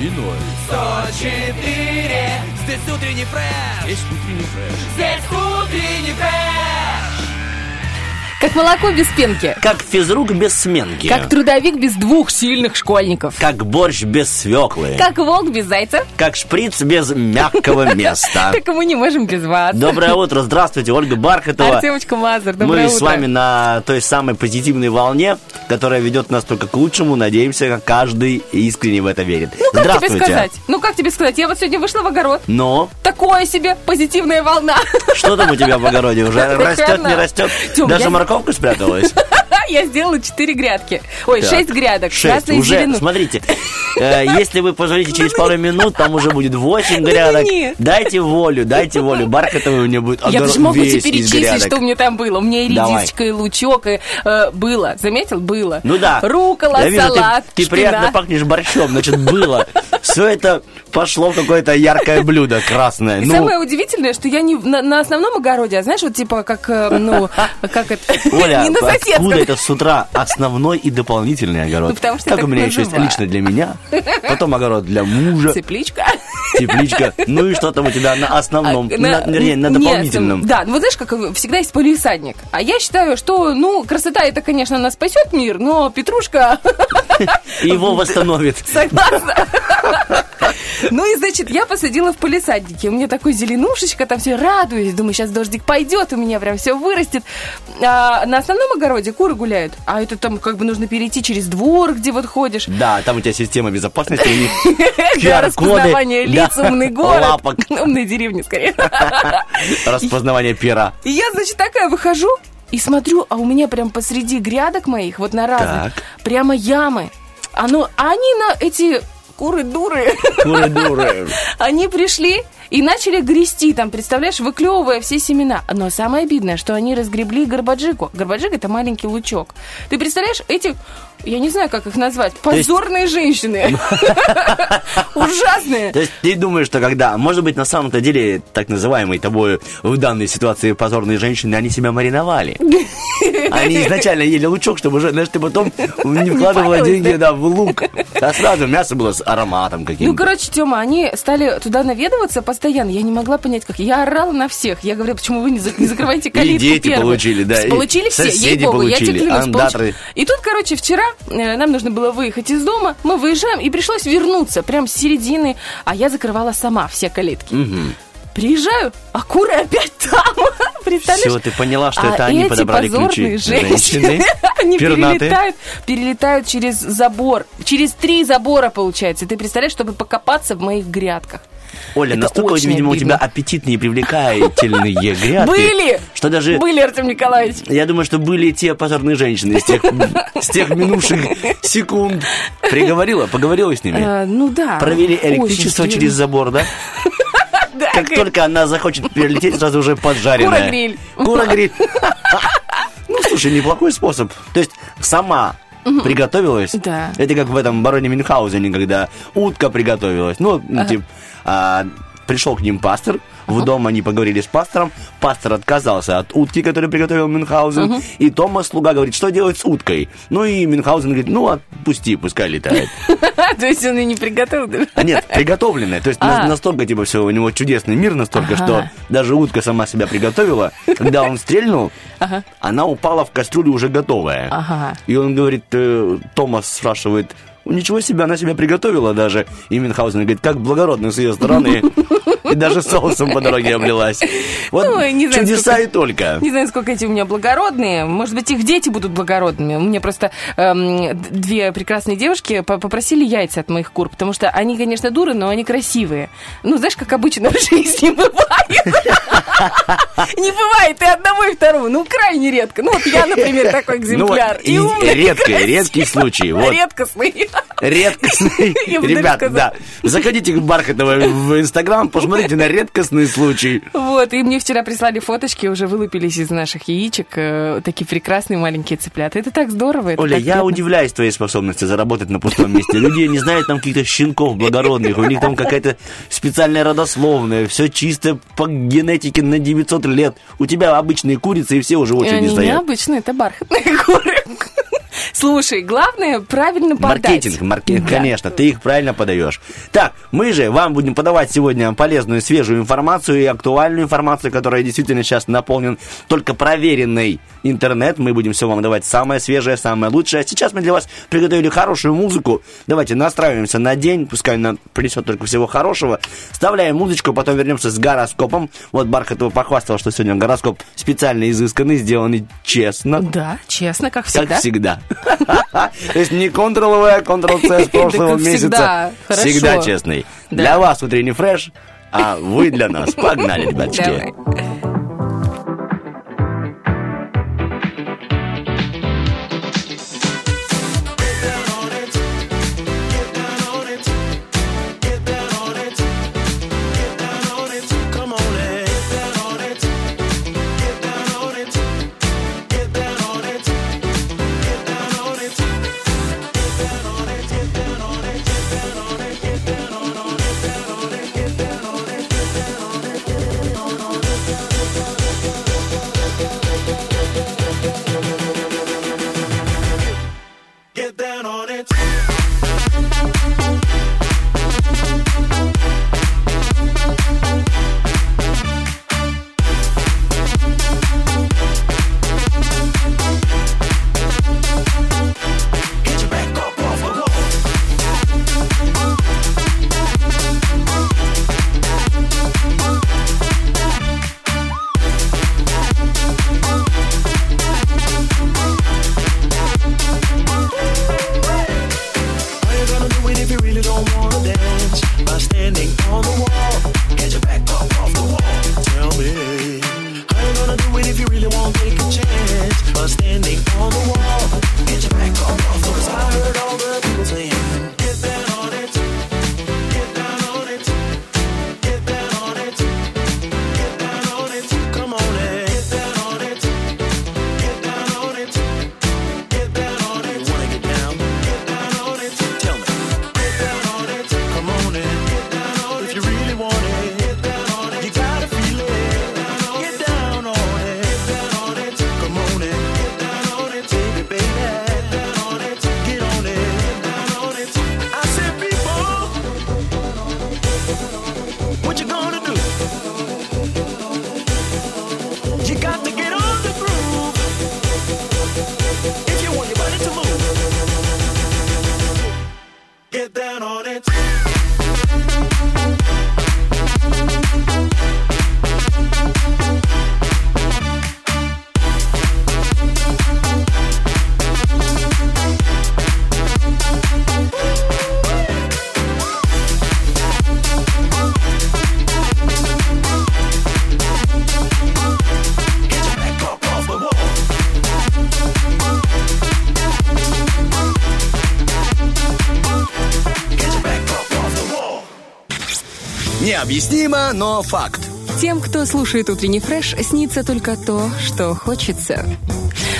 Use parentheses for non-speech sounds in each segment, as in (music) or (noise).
И ноль. 104 Здесь утренний фреш Есть утренний фреш. Здесь утренний фреш Как молоко без пенки. Как физрук без сменки. Как трудовик без двух сильных школьников. Как борщ без свеклы. Как волк без зайца. Как шприц без мягкого (laughs) места. Так мы не можем без вас. Доброе утро, здравствуйте, Ольга Бархатова. Артемочка Мазур, доброе Мы утро. с вами на той самой позитивной волне, которая ведет нас только к лучшему. Надеемся, каждый искренне в это верит. Ну, как тебе сказать? Ну, как тебе сказать? Я вот сегодня вышла в огород. Но Такое себе позитивная волна. что там у тебя в огороде уже? Растет, не растет? Даже я- морковка спряталась? (laughs) Я сделала 4 грядки. Ой, Так, 6 грядок. Шесть. Красной Уже, зеленой. смотрите, (laughs) э, если вы позвоните через пару минут, там уже будет 8 грядок. Дайте волю, дайте волю. Бархатовый у меня будет Я даже могу тебе перечислить, что у меня там было. У меня и редисочка, и лучок, и э, было. Заметил? Было. Ну да. Рукола, салат, ты, приятно пахнешь борщом, значит, было. Все это пошло в какое-то яркое блюдо красное. Ну, самое удивительное, что я не на основном огороде, а знаешь, вот типа как, э, ну, как это, (laughs) Оля, не на откуда это с утра основной и дополнительный огород? Ну, потому что так я у меня еще есть называю. лично для меня, потом огород для мужа, Цепличка. тепличка, ну и что там у тебя на основном, А, на, вернее, на нет, дополнительном. да, ну вот знаешь, как всегда есть полисадник. А я считаю, что, ну, красота это, конечно, она спасет мир, но петрушка (laughs) его восстановит. (laughs) Согласна. Ну и, значит, я посадила в полисаднике. У меня такой зеленушечка, там все радуюсь. Думаю, сейчас дождик пойдет, у меня прям все вырастет. А на основном огороде куры гуляют. А это там как бы нужно перейти через двор, где вот ходишь. Да, там у тебя система безопасности, (laughs) распознавания лиц, умный город. (laughs) Умные деревни, скорее. (laughs) распознавание пера. И я, значит, такая выхожу и смотрю, а у меня прям посреди грядок моих, вот на разных, прямо ямы. Оно, а они на эти куры дуры. Куры-дуры. (laughs) Они пришли и начали грести там, представляешь, выклевывая все семена. Но самое обидное, что они разгребли горбаджику. Горбаджик это маленький лучок. Ты представляешь, эти, я не знаю, как их назвать, есть- позорные женщины. (laughs) (laughs) Ужасные. То есть ты думаешь, что когда, может быть, на самом-то деле, так называемые тобой в данной ситуации позорные женщины, они себя мариновали. (laughs) Они изначально ели лучок, чтобы уже, знаешь, ты потом не вкладывала деньги да? в лук. А сразу мясо было с ароматом Ну, каким-то. короче, Тёма, они стали туда наведываться постоянно. Я не могла понять, как. Я орала на всех. Я говорила, почему вы не, за- не закрываете калитку дети первой? получили, да, и Получили все, ей-богу, я тебе клянусь. И тут, короче, вчера нам нужно было выехать из дома. Мы выезжаем, и пришлось вернуться прям с середины. А я закрывала сама все калитки. Приезжаю, а куры опять там. (laughs) Представляешь? Все, ты поняла, что А это они эти подобрали позорные ключи. женщины, (laughs) они пернатые. перелетают, перелетают через забор. Через три забора, получается. Ты представляешь, чтобы покопаться в моих грядках. Оля, Это настолько, видимо, у обидно. тебя аппетитные и привлекательные (laughs) грядки. Были! Что даже... Были, Артем Николаевич. Я думаю, что были те позорные женщины из тех, (laughs) с тех минувших секунд. Приговорила, поговорила с ними. Э, ну да. Провели электричество через забор, да? (laughs) Да, Как только она захочет перелететь, сразу уже поджаренная. Курогриль. Курогриль. Ну, слушай, неплохой способ. То есть сама приготовилась. Да. Это как в этом бароне Мюнхгаузене, когда утка приготовилась. Ну, типа, а, пришел к ним пастор, в дом они поговорили с пастором, пастор отказался от утки, которую приготовил Мюнхгаузен, и Томас, слуга, говорит, что делать с уткой? Ну, и Мюнхгаузен говорит, ну, отпусти, пускай летает. (laughs) То есть он ее не приготовил? А нет, приготовленная. То есть А. настолько, типа, все, у него чудесный мир настолько, что даже утка сама себя приготовила. Когда он стрельнул, она упала в кастрюлю уже готовая. И он говорит, э, Томас спрашивает, ничего себе, она себя приготовила даже. И Мюнхгаузен говорит, как благородно с ее стороны. И даже соусом по дороге облилась. Вот Ну, я не знаю, чудеса сколько- и только. Не знаю, сколько эти у меня благородные. Может быть, их дети будут благородными. У меня просто эм, две прекрасные девушки по- попросили яйца от моих кур, потому что они, конечно, дуры, но они красивые. Ну, знаешь, как обычно в жизни бывает. Не бывает и одного, и второго. Ну, крайне редко. Ну, вот я, например, такой Ну вот, экземпляр. и И умный, редкий, редкий случай. Вот. Редкостный. Редкостный... (laughs) Сказала. да. Заходите к Бархатовой в Инстаграм, посмотрите на редкостный случай. Вот, и мне вчера прислали фоточки, уже вылупились из наших яичек э, такие прекрасные маленькие цыплята. Это так здорово. это Оля, так я приятно. удивляюсь твоей способности заработать на пустом месте. Люди не знают там каких-то щенков благородных, у них там какая-то специальная родословная, все чисто по генетике на 900 лет. У тебя обычные курицы, и все уже в И очереди Они стоят. необычные, это бархатные куры. Слушай, главное правильно подать. Маркетинг, маркетинг, Да. конечно, ты их правильно подаешь. Так, мы же вам будем подавать сегодня полезную, свежую информацию и актуальную информацию, которая действительно сейчас наполнен только проверенный интернет. Мы будем все вам давать самое свежее, самое лучшее. Сейчас мы для вас приготовили хорошую музыку. Давайте настраиваемся на день, пускай нам принесет только всего хорошего. Вставляем музычку, потом вернемся с гороскопом. Вот Бархатова похвастала, что сегодня гороскоп специально изысканный, сделанный честно. Да, честно, как всегда. Как всегда. То есть не Ctrl-V, а Ctrl-C с (laughs) прошлого месяца. всегда. Честный. Для вас утренний фреш, а вы для нас. Погнали, ребяточки. Необъяснимо, но факт. Тем, кто слушает утренний фреш, снится только то, что хочется.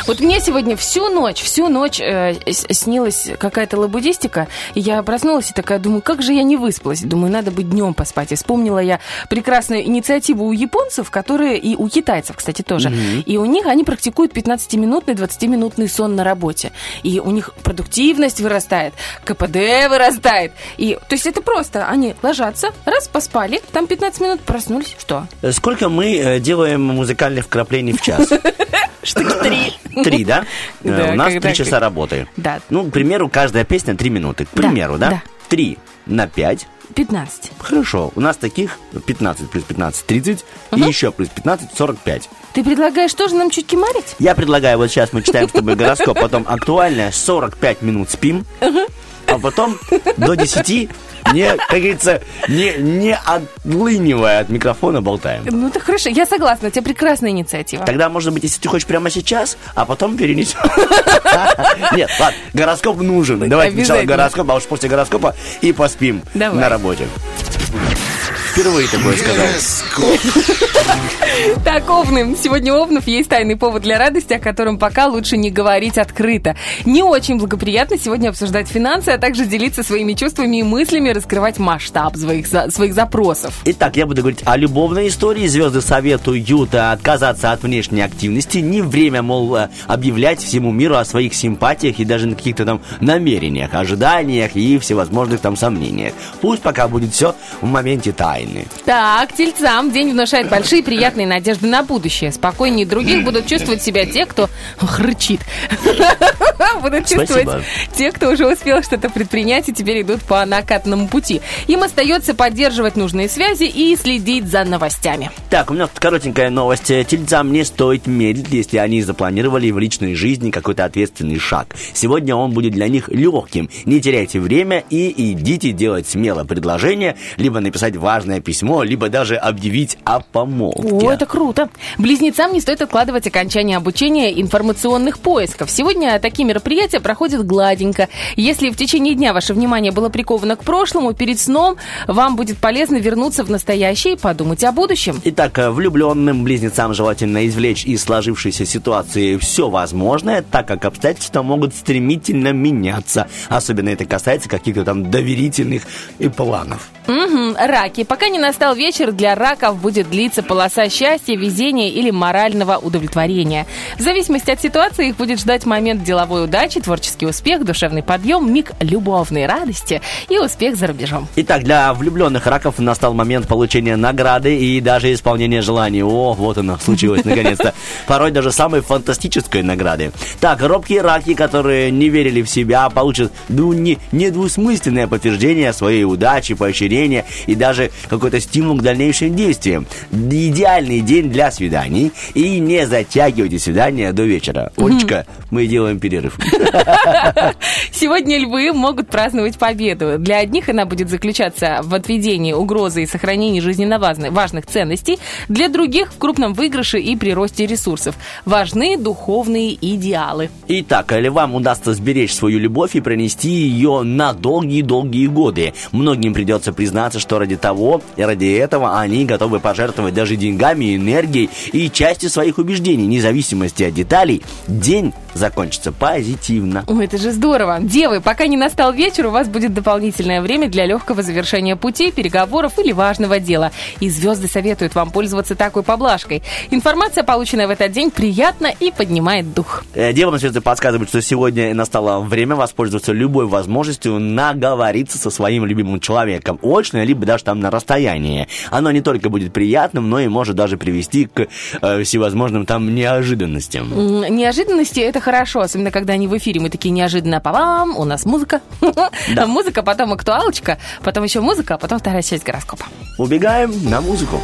Вот мне сегодня всю ночь, всю ночь э, снилась какая-то лабудистика, и я проснулась и такая думаю, как же я не выспалась. Думаю, надо бы днем поспать. И вспомнила я прекрасную инициативу у японцев, которые и у китайцев, кстати, тоже. И у них они практикуют 15-минутный, 20-минутный сон на работе. И у них продуктивность вырастает, КПД вырастает. И, то есть это просто, они ложатся, раз поспали, там 15 минут, проснулись, что? Сколько мы э, делаем музыкальных вкраплений в час? (laughs) Штуки три. Три, да? Э, У нас три часа работы. Да. Ну, к примеру, каждая песня три минуты. К примеру, да? Три на пять. 15. Хорошо. У нас таких 15 плюс 15 30 и еще плюс 15 45. Ты предлагаешь тоже нам чуть кемарить? Я предлагаю, вот сейчас мы читаем с тобой гороскоп, потом актуальное 45 минут спим, а потом до 10 Не, как говорится, не, не отлынивая от микрофона болтаем. Ну, так хорошо, я согласна, у тебя прекрасная инициатива. Тогда, может быть, если ты хочешь прямо сейчас, а потом перенесем. (laughs) Нет, ладно, гороскоп нужен. Давайте сначала гороскоп, а уж после гороскопа и поспим на работе. Впервые такое сказал. Так, Овны. Сегодня Овнов есть тайный повод для радости, о котором пока лучше не говорить открыто. Не очень благоприятно сегодня обсуждать финансы, а также делиться своими чувствами и мыслями, раскрывать масштаб своих, своих запросов. Итак, я буду говорить о любовной истории. Звезды советуют э, отказаться от внешней активности. Не время, мол, э, объявлять всему миру о своих симпатиях и даже на каких-то там намерениях, ожиданиях и всевозможных там сомнениях. Пусть пока будет все в моменте тайны. Так, тельцам день внушает большие приятные надежды на будущее. Спокойнее других будут чувствовать себя те, кто хрычит. (laughs) Будут чувствовать те, кто уже успел что-то предпринять и теперь идут по накатанному пути. Им остается поддерживать нужные связи и следить за новостями. Так, у меня тут коротенькая новость. Тельцам не стоит медлить, если они запланировали в личной жизни какой-то ответственный шаг. Сегодня он будет для них легким. Не теряйте время и идите делать смело предложение, либо написать важное письмо, либо даже объявить о помолвке. О, это круто. Близнецам не стоит откладывать окончание обучения информационных поисков. Сегодня такие мероприятия проходят гладенько. Если в течение дня ваше внимание было приковано к прошлому, перед сном вам будет полезно вернуться в настоящее и подумать о будущем. Итак, э, влюбленным близнецам желательно извлечь из сложившейся ситуации все возможное, так как обстоятельства могут стремительно меняться. Особенно это касается каких-то там доверительных и планов. Мгм, раки. Пока не настал вечер, для раков будет длиться полоса счастья, везения или морального удовлетворения. В зависимости от ситуации их будет ждать момент деловой удачи, творческий успех, душевный подъем, миг любовной радости и успех за рубежом. Итак, для влюбленных раков настал момент получения награды и даже исполнения желаний. О, вот оно, случилось наконец-то. (laughs) Порой даже самой фантастической награды. Так, робкие раки, которые не верили в себя, получат ну, не, недвусмысленное подтверждение своей удачи, поощрения и даже какой-то стимул к дальнейшим действиям. Идеальный день для свиданий. И не затягивайте свидание до вечера. Олечка, мы делаем перерыв. Сегодня львы могут праздновать победу. Для одних она будет заключаться в отведении угрозы и сохранении жизненно важных ценностей, для других в крупном выигрыше и приросте ресурсов. Важны духовные идеалы. Итак, львам удастся сберечь свою любовь и пронести ее на долгие-долгие годы. Многим придется признаться, что ради того и ради этого они готовы пожертвовать даже деньгами, энергией и частью своих убеждений, независимости от деталей. День закончится позитивно. Ой, это же здорово. Девы, пока не настал вечер, у вас будет дополнительное время для легкого завершения пути, переговоров или важного дела. И звезды советуют вам пользоваться такой поблажкой. Информация, полученная в этот день, приятна и поднимает дух. Э, Девам звезды подсказывают, что сегодня настало время воспользоваться любой возможностью наговориться со своим любимым человеком, очно, либо даже там на расстоянии. Оно не только будет приятным, но и может даже привести к э, всевозможным там неожиданностям. Неожиданности это хорошо, особенно когда они в эфире. Мы такие неожиданно по вам, у нас музыка. (laughs) Музыка, потом актуалочка, потом еще музыка, а потом вторая часть гороскопа. Убегаем на музыку.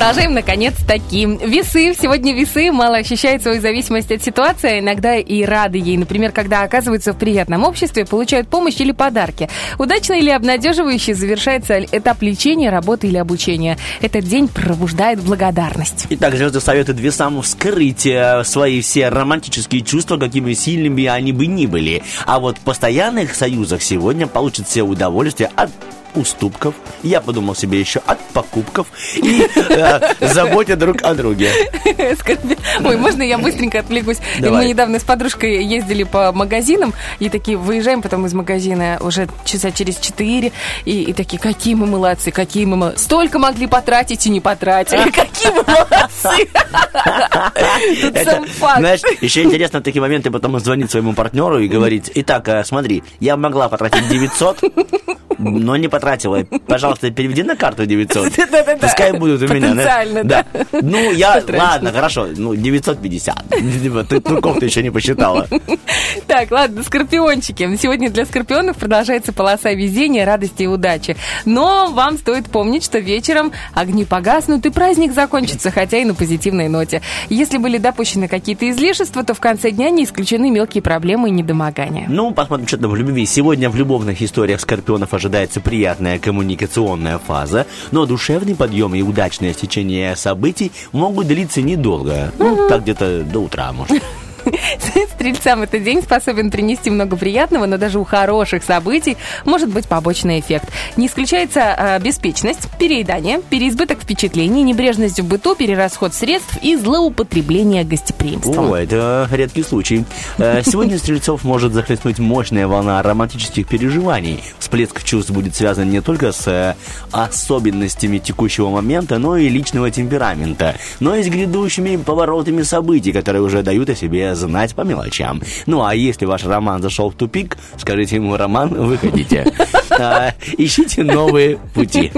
Продолжаем, наконец, таким. Весы. Сегодня весы мало ощущают свою зависимость от ситуации, а иногда и рады ей. Например, когда оказываются в приятном обществе, получают помощь или подарки. Удачно или обнадеживающе завершается этап лечения, работы или обучения. Этот день пробуждает благодарность. Итак, звезды советуют весам вскрыть э, свои все романтические чувства, какими сильными они бы ни были. А вот в постоянных союзах сегодня получат все удовольствие от уступков. Я подумал себе еще от покупков и э, заботе друг о друге. (laughs) Ой, можно я быстренько отвлекусь? Давай. Мы недавно с подружкой ездили по магазинам, и такие выезжаем потом из магазина уже часа через четыре, и, и такие, какие мы молодцы, какие мы молодцы. Столько могли потратить и не потратили. (laughs) Какие мы молодцы. (laughs) Это, знаешь, еще интересно в такие моменты потом звонить своему партнеру и говорить, итак, э, смотри, я могла потратить 900, но не потратила. Пожалуйста, переведи на карту 900. (laughs) Да-да-да. Пускай будут у меня. Потенциально, да. Ну, я, (laughs) ладно, хорошо, ну, 950. Типа, Ты труков ты еще не посчитала. (laughs) Так, ладно, скорпиончики. Сегодня для скорпионов продолжается полоса везения, радости и удачи. Но вам стоит помнить, что вечером огни погаснут и праздник закончится, хотя и на позитивной ноте. Если были допущены какие-то излишества, то в конце дня не исключены мелкие проблемы и недомогания. Ну, посмотрим, что там в любви. Сегодня в любовных историях скорпионов ожидается приятная коммуникационная фаза, но душевный подъем и удачное стечение событий могут длиться недолго. Ну, так где-то до утра, может. Стрельцам этот день способен принести много приятного, но даже у хороших событий может быть побочный эффект. Не исключается а, беспечность, переедание, переизбыток впечатлений, небрежность в быту, перерасход средств и злоупотребление гостеприимством. О, это редкий случай. Э, Сегодня стрельцов может захлестнуть мощная волна романтических переживаний. Всплеск чувств будет связан не только с э, особенностями текущего момента, но и личного темперамента, но и с грядущими поворотами событий, которые уже дают о себе знать по мелочам. Ну а если ваш роман зашел в тупик, скажите ему, Роман, выходите. (laughs) А, Ищите новые пути.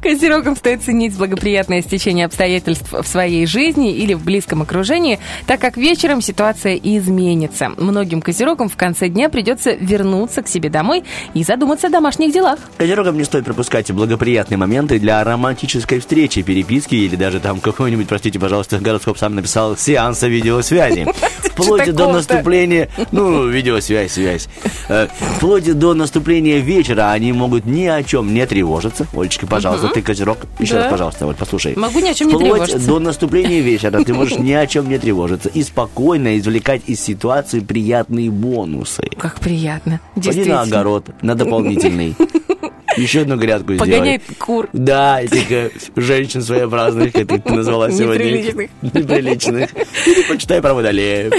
Козерогам стоит ценить благоприятное стечение обстоятельств в своей жизни или в близком окружении, так как вечером ситуация изменится. Многим козерогам в конце дня придется вернуться к себе домой и задуматься о домашних делах. Козерогам не стоит пропускать благоприятные моменты для романтической встречи, переписки или даже там какой-нибудь, простите, пожалуйста, гороскоп сам написал, сеанса видеосвязи. (laughs) Вплоть до наступления, ну, видеосвязь, связь. Э, Вплоть до наступления вечера они могут ни о чем не тревожиться. Олечка, пожалуйста, ты козерог. Еще раз, пожалуйста, Оль, послушай. Могу ни о чем не Вплоть тревожиться. до наступления вечера ты можешь ни о чем не тревожиться и спокойно извлекать из ситуации приятные бонусы. Как приятно. Действительно. огород, на дополнительный. (laughs) Еще одну грядку сделай. Погоняй кур. Да, этих э, женщин своеобразных, как ты назвала сегодня. Неприличных. Неприличных. Или почитай про водолеев.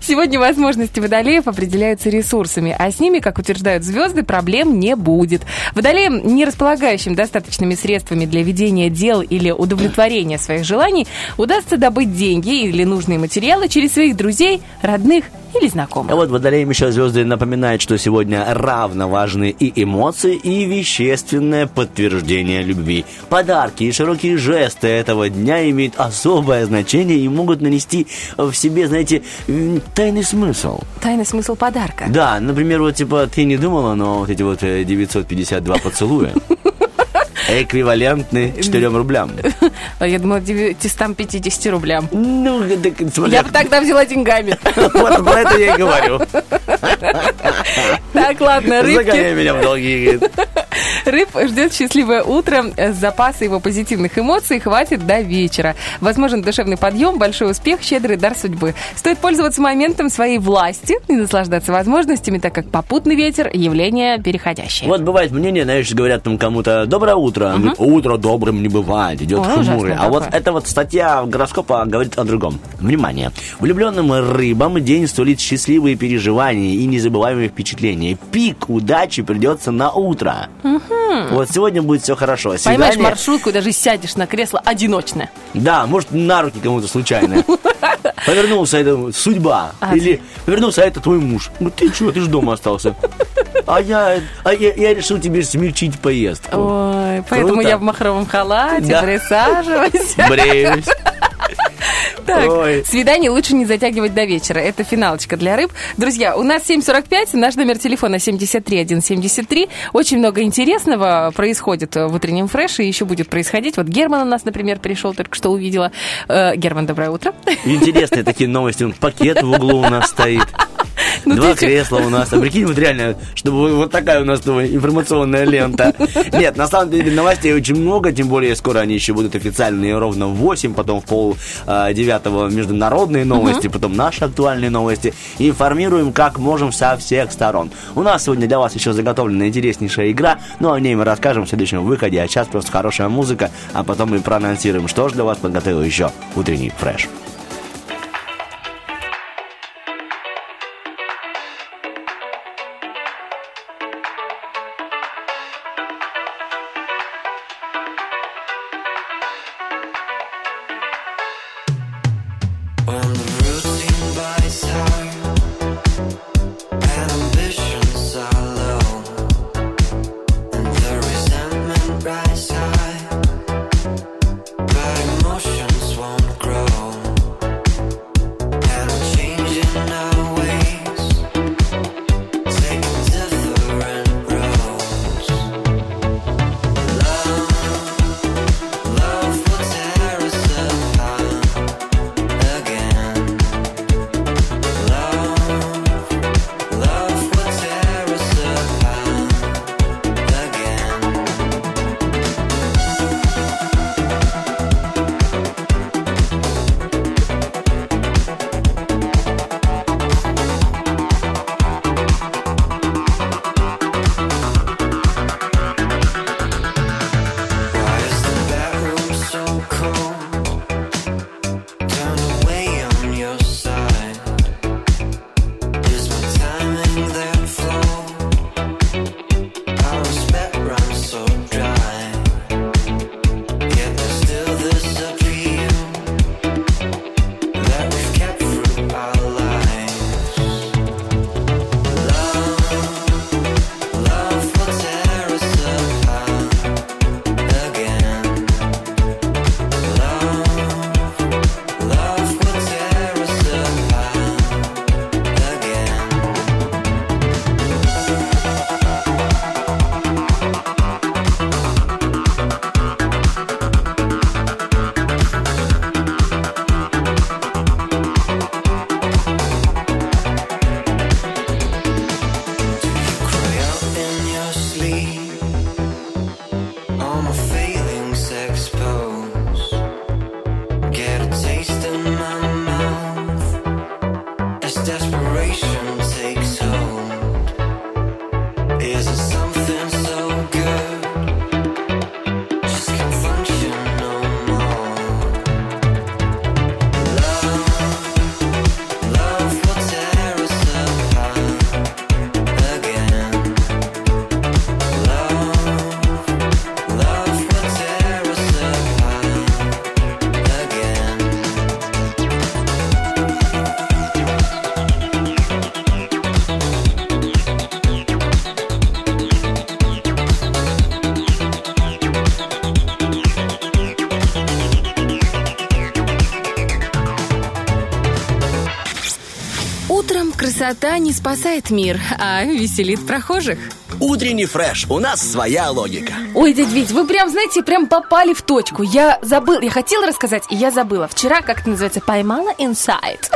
Сегодня возможности водолеев определяются ресурсами, а с ними, как утверждают звезды, проблем не будет. Водолеям, не располагающим достаточными средствами для ведения дел или удовлетворения своих желаний, удастся добыть деньги или нужные материалы через своих друзей, родных или А знакомых. вот водолеям еще звезды напоминают, что сегодня равно важны и эмоции, и вещественное подтверждение любви. Подарки и широкие жесты этого дня имеют особое значение и могут нанести в себе, знаете, тайный смысл. Тайный смысл подарка. Да, например, вот типа ты не думала, но вот эти вот э, 952 поцелуя. (laughs) эквивалентны 4 рублям. (laughs) А Я думала, 950 рублям. Ну, так, смотря- Я бы тогда взяла деньгами. (laughs) Вот про это я и говорю. Так, ладно, рыбки. Загоняй меня в долги. Рыб ждет счастливое утро. Запаса его позитивных эмоций хватит до вечера. Возможен душевный подъем, большой успех, щедрый дар судьбы. Стоит пользоваться моментом своей власти и наслаждаться возможностями, так как попутный ветер – явление переходящее. Вот бывает мнение, знаешь, говорят там кому-то «Доброе утро». Говорит, Утро добрым не бывает, идет Ой, хмурый. А вот такое. эта вот статья гороскопа говорит о другом. Внимание. Влюбленным рыбам день сулит счастливые переживания и незабываемые впечатления. Пик удачи придется на утро. Вот сегодня будет все хорошо. Поймаешь Свидание- маршрутку и даже сядешь на кресло одиночное. Да, может, на руки кому-то случайно. (laughs) Повернулся, это судьба. А, Или повернулся, а это твой муж. Ну ты что, ты же дома остался. А я, а я, я решил тебе смягчить поездку. Ой, поэтому Круто. я в махровом халате, Да. присаживайся. Бреюсь. Так, Ой. свидание лучше не затягивать до вечера. Это финалочка для рыб. Друзья, у нас 7.45, наш номер телефона 73173. Очень много интересного происходит в утреннем фреше, и еще будет происходить. Вот Герман у нас, например, пришел, только что увидела. Э, Герман, доброе утро. Интересные такие новости. Пакет в углу у нас стоит. Ну, Два кресла у нас. А прикинь, вот реально, чтобы вот- такая у нас ну, информационная лента. (laughs) Нет, на самом деле новостей очень много, тем более скоро они еще будут официальные ровно в 8, потом в пол а, девятого международные новости, потом наши актуальные новости. Информируем, как можем со всех сторон. У нас сегодня для вас еще заготовлена интереснейшая игра, но о ней мы расскажем в следующем выходе. А сейчас просто хорошая музыка, а потом мы проанонсируем, что же для вас подготовил еще утренний фреш. Не спасает мир, а веселит прохожих. Утренний фреш. У нас своя логика. Ой, дядь Вить, вы прям, знаете, прям попали в точку. Я забыл, я хотела рассказать, и я забыла. Вчера, как это называется, поймала инсайт.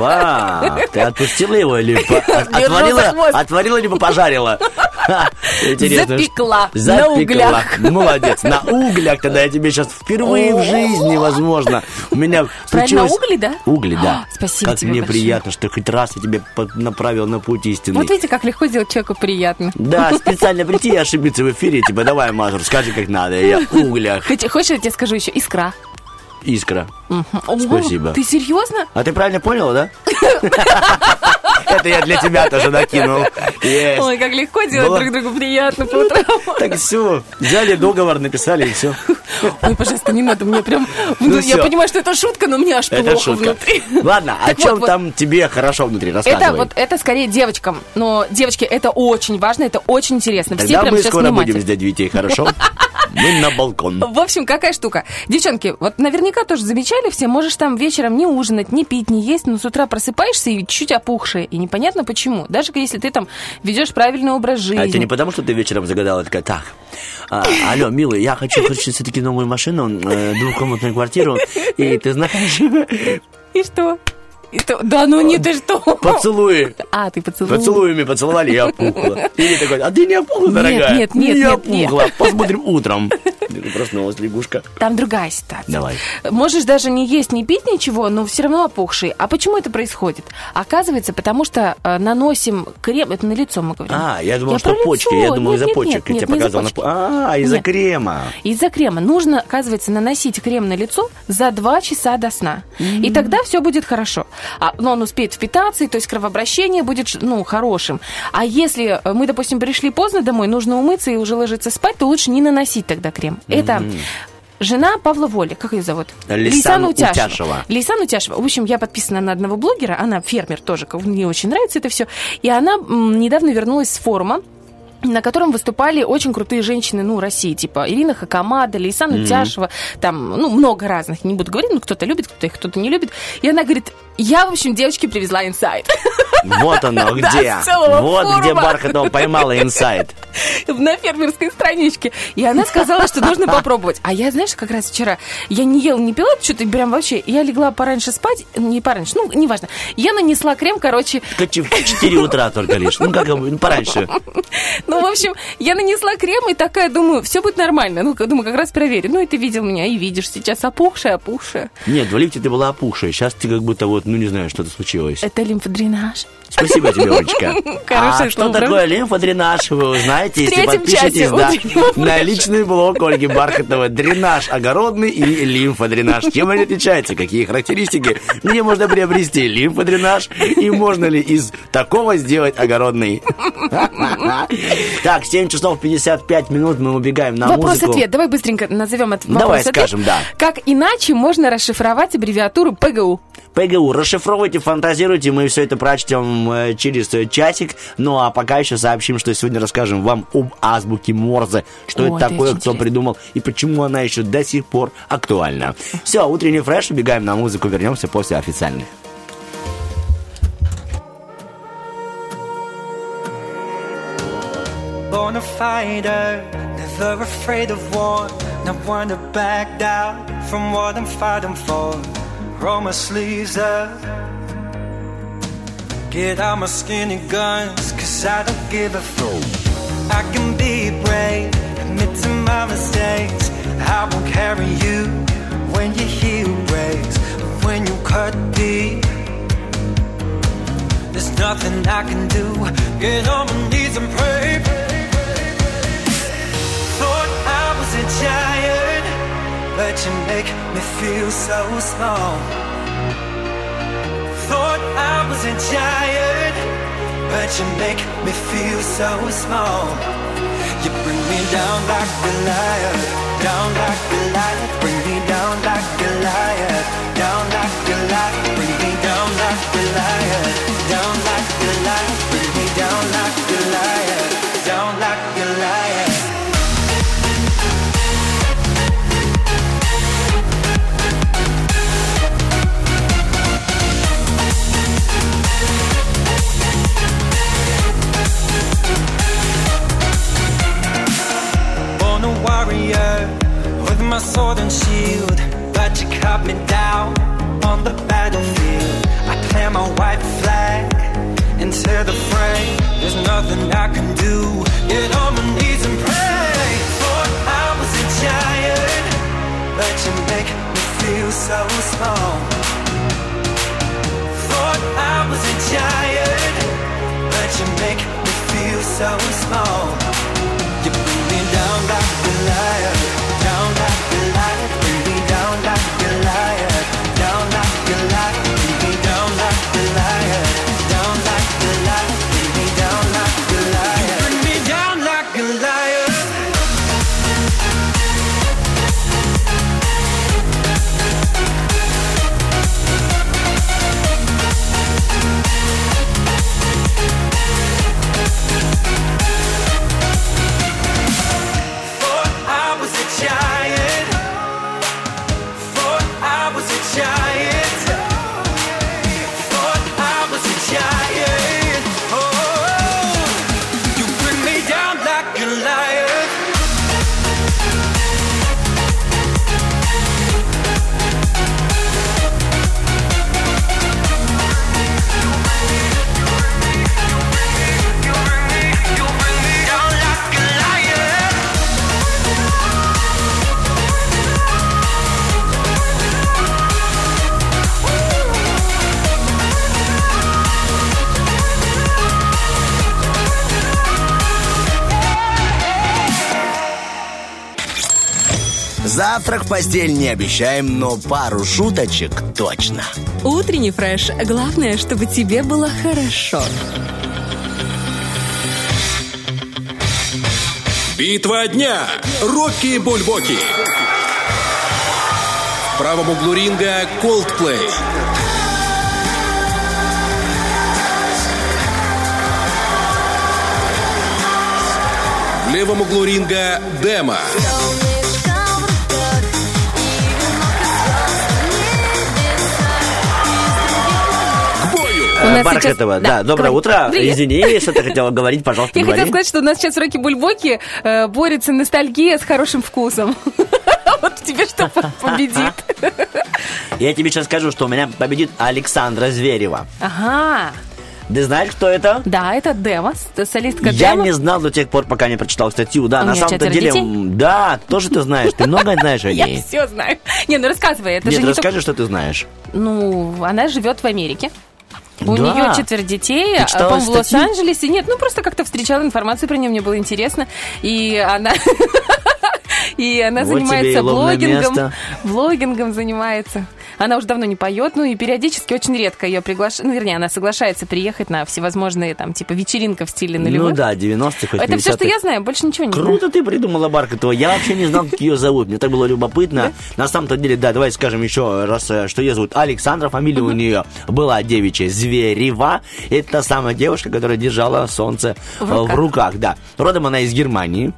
Ба, ты отпустила его или по- (laughs) отварила, отварила либо пожарила? Ха, интересно. Запекла на углях. Молодец. На углях тогда я тебе сейчас впервые в жизни, возможно. У меня Правильно, случилось... угли, да? Угли, да. (gasps) Спасибо Как тебе мне большое. приятно, что хоть раз я тебе направил на путь истинный. Вот видите, как легко сделать человеку приятно. Да, (laughs) специально прийти и ошибиться в эфире, типа, давай, Мазур, скажи, как надо. Я в углях. Хочешь, я тебе скажу еще? Искра. Искра. Ого, Спасибо. Ты серьезно? А ты правильно поняла, да? (laughs) Это я для тебя тоже накинул. Ой, как легко делать друг другу приятно по утрам. Так все, взяли договор, написали и все. Ой, пожалуйста, не надо, мне прям... Ну я понимаю, что это шутка, но мне аж Это плохо шутка. внутри. Ладно, о чем там тебе хорошо внутри? Рассказывай. Это вот это скорее девочкам. Но девочки, это очень важно, это очень интересно. Все прям мы сейчас скоро будем с дядей Витей, хорошо? (laughs) Мы на балкон. В общем, какая штука. Девчонки, вот наверняка тоже замечали все, можешь там вечером не ужинать, не пить, не есть, но с утра просыпаешься и чуть опухшая. И непонятно почему. Даже если ты там ведешь правильный образ жизни. А это не потому, что ты вечером загадала, такая, так, а, алло, милый, я хочу, хочу все-таки новую машину, э, двухкомнатную квартиру, и ты знаешь, (laughs) И что? И что? Да ну не ты что? поцелуи. А, ты поцелуй. Поцелуями поцеловали, я опухла. Или такой, а ты не опухла, дорогая? нет, нет, Не нет, нет. опухла, посмотрим утром. Проснулась лягушка. Там другая ситуация. Давай. Можешь даже не есть, не пить ничего, но все равно опухший. А почему это происходит? Оказывается, потому что э, наносим крем, это на лицо мы говорим. А, я думал, Я что почки. Я думал, из-за почек. Я тебе показывал. А, из-за крема. Из-за крема нужно, оказывается, наносить крем на лицо за 2 часа до сна. И тогда все будет хорошо. А, но он успеет впитаться, и то есть кровообращение будет ну, хорошим. А если э, мы, допустим, пришли поздно домой, нужно умыться и уже ложиться спать, то лучше не наносить тогда крем. Это жена Павла Воли. Как ее зовут? Лейсан Лейсан Утяшева. Лейсан Утяшева. В общем, я подписана на одного блогера, она фермер тоже, мне очень нравится это все. И она недавно вернулась с форума, на котором выступали очень крутые женщины, ну, России, типа Ирина Хакамада, Лейсан Утяшева, там, ну, много разных, не буду говорить, ну, кто-то любит, кто-то их, кто-то не любит. И она говорит, я, в общем, девочки привезла инсайт. Вот оно (laughs) где. Вот где. Бархатова поймала инсайт. (laughs) на фермерской страничке. И она сказала, что нужно (laughs) попробовать. А я, знаешь, как раз вчера, я не ела, не пила, что-то прям вообще, я легла пораньше спать, не пораньше, ну, неважно. Я нанесла крем, короче, В 4 утра только лишь. Ну, как ну, пораньше. Ну, в общем, я нанесла крем и такая думаю, все будет нормально. Ну, думаю, как раз проверю. Ну, и ты видел меня, и видишь сейчас опухшая, опухшая. Нет, в лифте ты была опухшая. Сейчас ты как будто вот, ну, не знаю, что-то случилось. Это лимфодренаж. Спасибо тебе, Олечка. (laughs) Хорошее А что слово, такое лимфодренаж, вы узнаете, если подпишетесь да, на личный блог Ольги Бархатовой. Дренаж огородный и лимфодренаж. Чем они отличаются? Какие характеристики? Где можно приобрести лимфодренаж? И можно ли из такого сделать огородный? (laughs) Так, 7 часов 55 минут мы убегаем на музыку. Вопрос-ответ. Давай быстренько назовем это Давай вопрос-ответ. скажем, да. Как иначе можно расшифровать аббревиатуру ПГУ? ПГУ, расшифровывайте, фантазируйте, мы все это прочтем э, через э, часик. Ну а пока еще сообщим, что сегодня расскажем вам об азбуке Морзе, что О, это такое, кто придумал и почему она еще до сих пор актуальна. Все, утренний фреш, убегаем на музыку, вернемся после официальных. Born a fighter, never afraid of war. Not one to back down from what I'm fighting for. Roll my sleeves up. Get out my skinny guns, cause I don't give a fuck. I can be brave, admit to my mistakes. I won't carry you when your heel breaks. When you cut deep, there's nothing I can do. Get on my knees and pray. Was a giant, but you make me feel so small. Thought I was a giant, but you make me feel so small. You bring me down like Goliath, down like Goliath, bring sword and shield, but you cut me down on the battlefield. I plant my white flag into the fray. There's nothing I can do. Get on my knees and pray. Thought I was a giant, but you make me feel so small. Thought I was a giant, but you make me feel so small. Завтрак в постель не обещаем, но пару шуточек точно. Утренний фреш. Главное, чтобы тебе было хорошо. Битва дня. Рокки Бульбоки. В правом углу ринга Coldplay. В левом углу ринга Дема. К нас Бархатова, сейчас- да, да, доброе утро. Привет. Извини, что ты хотела говорить, пожалуйста, Я хотела говори. сказать, что у нас сейчас Рокки Бульбоки э, борется ностальгия с хорошим вкусом. (laughs) Вот тебе что по- победит. Я тебе сейчас скажу, что у меня победит Александра Зверева. Ага. Ты знаешь, кто это? Да, это Дема, солистка Я Дема. не знал до тех пор, пока не прочитал статью. Да, У на самом-то деле, детей? да, тоже ты знаешь, ты много знаешь о (laughs) Я ней. все знаю. Не, ну рассказывай, это Нет, же не расскажи, только... что ты знаешь. Ну, она живет в Америке. У Да. нее четверо детей, а, по-моему, в? Лос-Анджелесе. Нет, ну просто как-то встречала информацию про нее, мне было интересно. И она... (laughs) И она Вот занимается блогингом. Блогингом занимается. Она уже давно не поет, ну и периодически очень редко ее приглашают. Ну, вернее, она соглашается приехать на всевозможные там, типа, вечеринка в стиле нулевых. Ну да, 90-х, 80-х. Это все, что я знаю, больше ничего не знаю. Круто ты придумала Бархатова. Я вообще не знал, как ее зовут. Мне так было любопытно. На самом-то деле, да, давай скажем еще раз, э, что ее зовут Александра. Фамилия у нее была девичья Зверева. Это та самая девушка, которая держала солнце В э, в руках. Да. Родом она из Германии.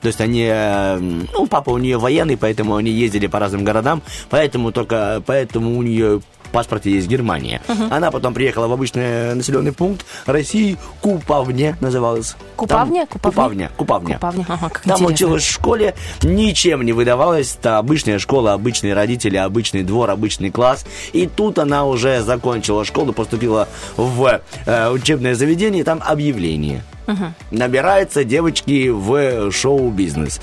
То есть они, э, ну, папа у нее военный, поэтому они ездили по разным городам, поэтому только, поэтому у нее в паспорте есть Германия. Она потом приехала в обычный населенный пункт России, Куповне называлось. Купавня? Там- Купавня? Купавня, Купавня. Купавня, ага, как Там интересно. училась в школе, ничем не выдавалась. Это обычная школа, обычные родители, обычный двор, обычный класс. И тут она уже закончила школу, поступила в э, учебное заведение, и там объявление. Набираются девочки в шоу-бизнес.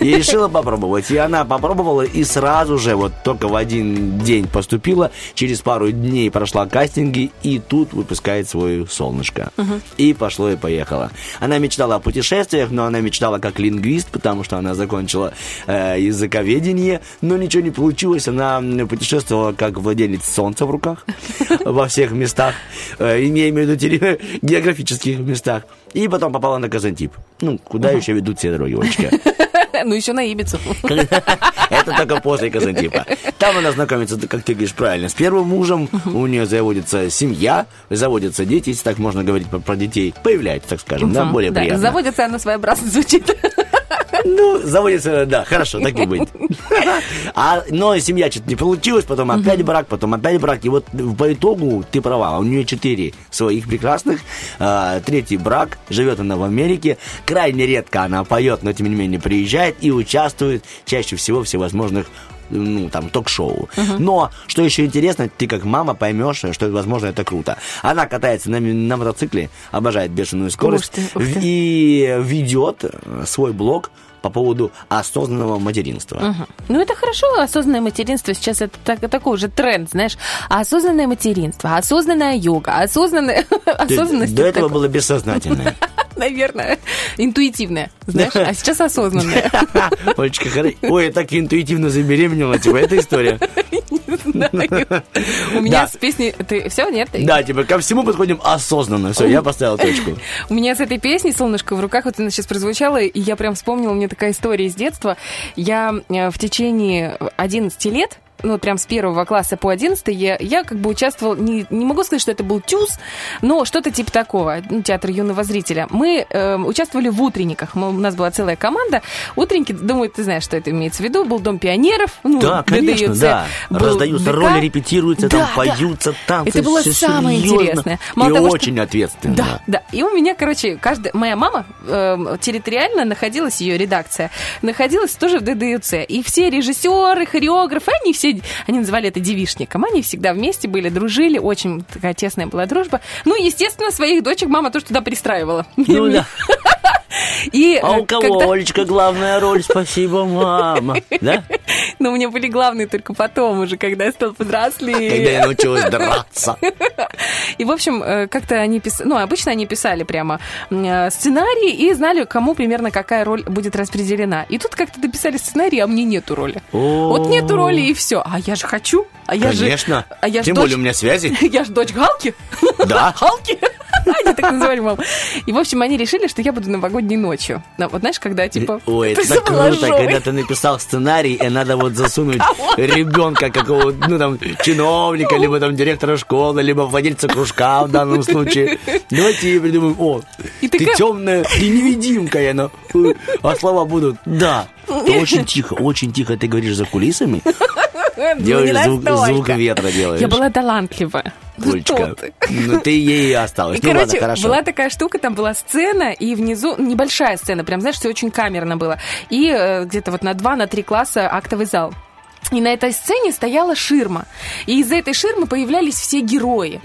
И решила попробовать. И она попробовала и сразу же, вот только в один день поступила, через пару дней прошла кастинги, и тут выпускает свое солнышко. И пошло и поехало. Она мечтала о путешествиях, но она мечтала как лингвист, потому что она закончила э, языковедение, но ничего не получилось. Она путешествовала как владелец солнца в руках (laughs) во всех местах, э, имея в виду (laughs) географических местах. И потом попала на Казантип. Ну, куда еще ведут все дороги, Олечка? (laughs) Ну, еще на Ибицу. (laughs) Это только после Казантипа. Там она знакомится, как ты говоришь правильно, с первым мужем. У нее заводится семья, заводятся дети, если так можно говорить про, детей. Появляется, так скажем, да, более приятно. заводится она своеобразно звучит. Ну, заводится, да, хорошо, так и быть. А, но семья что-то не получилось, потом опять брак, потом опять брак. И вот по итогу ты права, у нее четыре своих прекрасных. А, Третий брак, живет она в Америке. Крайне редко она поет, но тем не менее приезжает и участвует чаще всего в всевозможных ну, там, ток-шоу. Но, что еще интересно, ты как мама поймешь, что, возможно, это круто. Она катается на, на мотоцикле, обожает бешеную скорость Ух ты, ух ты. и ведет э, свой блог по поводу осознанного материнства. Мгм. Ну, это хорошо, осознанное материнство. Сейчас это так- такой уже тренд, знаешь. Осознанное материнство, осознанная йога, осознанная... (laughs) Осознанность... До это этого было бессознательное. (laughs) Наверное, интуитивное, знаешь, а сейчас осознанное. (laughs) Олечка, ой, я так интуитивно забеременела, типа, это история. Знаю. У меня с песней... Ты все, нет? Да, типа, ко всему подходим осознанно. Все, я поставил точку. У меня с этой песней «Солнышко в руках» вот она сейчас прозвучала, и я прям вспомнила, у меня такая история из детства. Я э, в течение 11 лет ну, прям с первого класса по 11 я, я как бы участвовала, не, не могу сказать, что это был ТЮЗ, но что-то типа такого, ну, театр юного зрителя. Мы э, участвовали в утренниках, Мы- у нас была целая команда. Утренники, думаю, ты знаешь, что это имеется в виду, был Дом пионеров. Ну, Да, конечно, ДДЮЦ, да. Раздаются ВК. роли, репетируются, там Да, да. поются, танцы. Это было самое серьезно интересное. И Мало того, что- очень ответственно. Да, да. И у меня, короче, каждая... Моя мама эм, территориально находилась, ее редакция, находилась тоже в ДДЮЦ. И все режиссеры, хореографы, они все... Они называли это девишником. Они всегда вместе были, дружили. Очень такая тесная была дружба. Ну, естественно, своих дочек мама тоже туда пристраивала. Ну да. (laughs) И, А э, кого, когда- главная роль? Спасибо, мама. Да? Но у меня были главные только потом уже, когда я стала повзрослее. Когда я научилась драться. И, в общем, э, как-то они писали, ну, обычно они писали прямо э, сценарий и знали, кому примерно какая роль будет распределена. И тут как-то дописали сценарий, а мне нету роли. Вот нету роли и все. А я же хочу. А я Конечно. Же, а я Тем более у меня связи. (laughs) Я же дочь Галки. Да. (laughs) Галки. Они так называли маму. И, в общем, они решили, что я буду новогодней ночью. Ну, вот знаешь, когда, типа... Ой, ты это так круто, когда ты написал сценарий, и надо вот засунуть (laughs) ребенка какого ну там, чиновника, либо там директора школы, либо владельца кружка в данном случае. Давайте придумаем, о, И ты такая- темная, ты невидимка, я на... а слова будут, да. Ты очень тихо, очень тихо ты говоришь за кулисами, (laughs) Ну, делаешь звук, звук ветра делаешь. Я была талантлива. Олечка, ты? ну ты ей осталась. И, ну ладно, короче, хорошо. была такая штука, там была сцена, и внизу небольшая сцена, прям, знаешь, все очень камерно было. И э, где-то вот на два, на три класса актовый зал. И на этой сцене стояла ширма. И из-за этой ширмы появлялись все герои.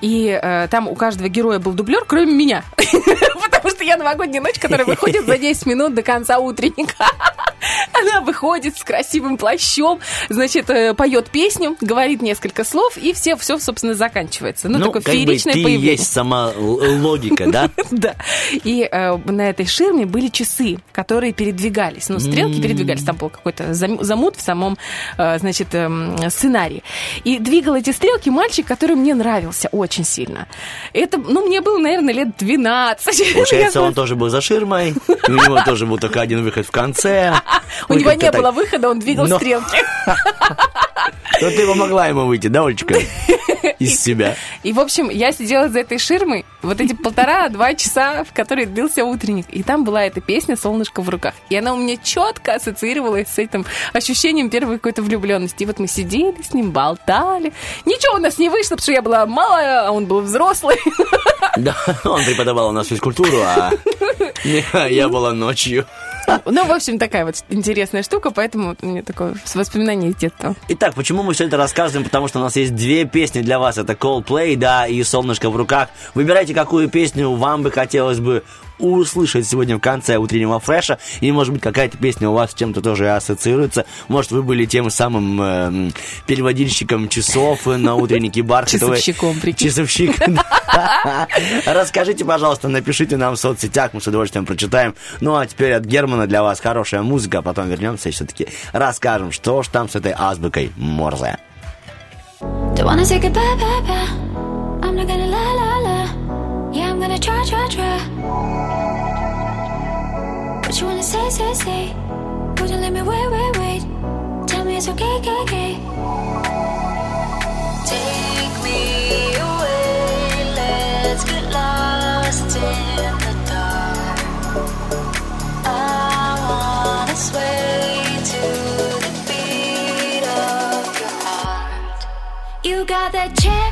И э, там у каждого героя был дублер, кроме меня. (laughs) Потому что я новогодняя ночь, которая выходит за 10 минут до конца утренника. (laughs) Она выходит с красивым плащом, значит, э, поет песню, говорит несколько слов, и все, все, собственно, заканчивается. Ну, такое как бы фееричное ты появление. есть сама логика, да? (laughs) Да. И э, на этой ширме были часы, которые передвигались. Ну, стрелки передвигались. Там был какой-то зам- замут в самом, э, значит, эм, сценарии. И двигал эти стрелки мальчик, который мне нравился очень сильно. Это, ну, мне было, наверное, лет 12. Получается, он тоже был за ширмой, у него тоже был только один выход в конце. (laughs) У него не было выхода, он двигал стрелки. (laughs) Но ты помогла ему выйти, да, Олечка? (laughs) Из себя. И, в общем, я сидела за этой ширмой вот эти полтора-два часа, в которые длился утренник. И там была эта песня «Солнышко в руках». И она у меня четко ассоциировалась с этим ощущением первой какой-то влюбленности. И вот мы сидели с ним, болтали. Ничего у нас не вышло, потому что я была малая, а он был взрослый. Да, он преподавал у нас физкультуру, а (laughs) я была ночью. Ну, в общем, такая вот интересная штука, поэтому у меня такое воспоминание из детства. Итак, почему мы все это рассказываем? Потому что у нас есть две песни для вас. Это Coldplay, да, и «Солнышко в руках». Выбирайте, какую песню вам бы хотелось бы услышать сегодня в конце утреннего фреша. И, может быть, какая-то песня у вас с чем-то тоже ассоциируется. Может, вы были тем самым эм, переводильщиком часов на утреннике Бархатовой. Часовщиком, прикинь. Часовщик. (laughs) Расскажите, пожалуйста, напишите нам в соцсетях, мы с удовольствием прочитаем. Ну, а теперь от Германа для вас хорошая музыка, а потом вернемся и все-таки расскажем, что ж там с этой азбукой Морзе. Don't wanna say goodbye, bye, bye. I'm not gonna lie, lie, gonna try, try, try. What you wanna say, say, say? Would you let me wait, wait, wait? Tell me it's okay, okay, okay. Take me away, let's get lost in the dark. I wanna sway to the beat of your heart. You got that chair.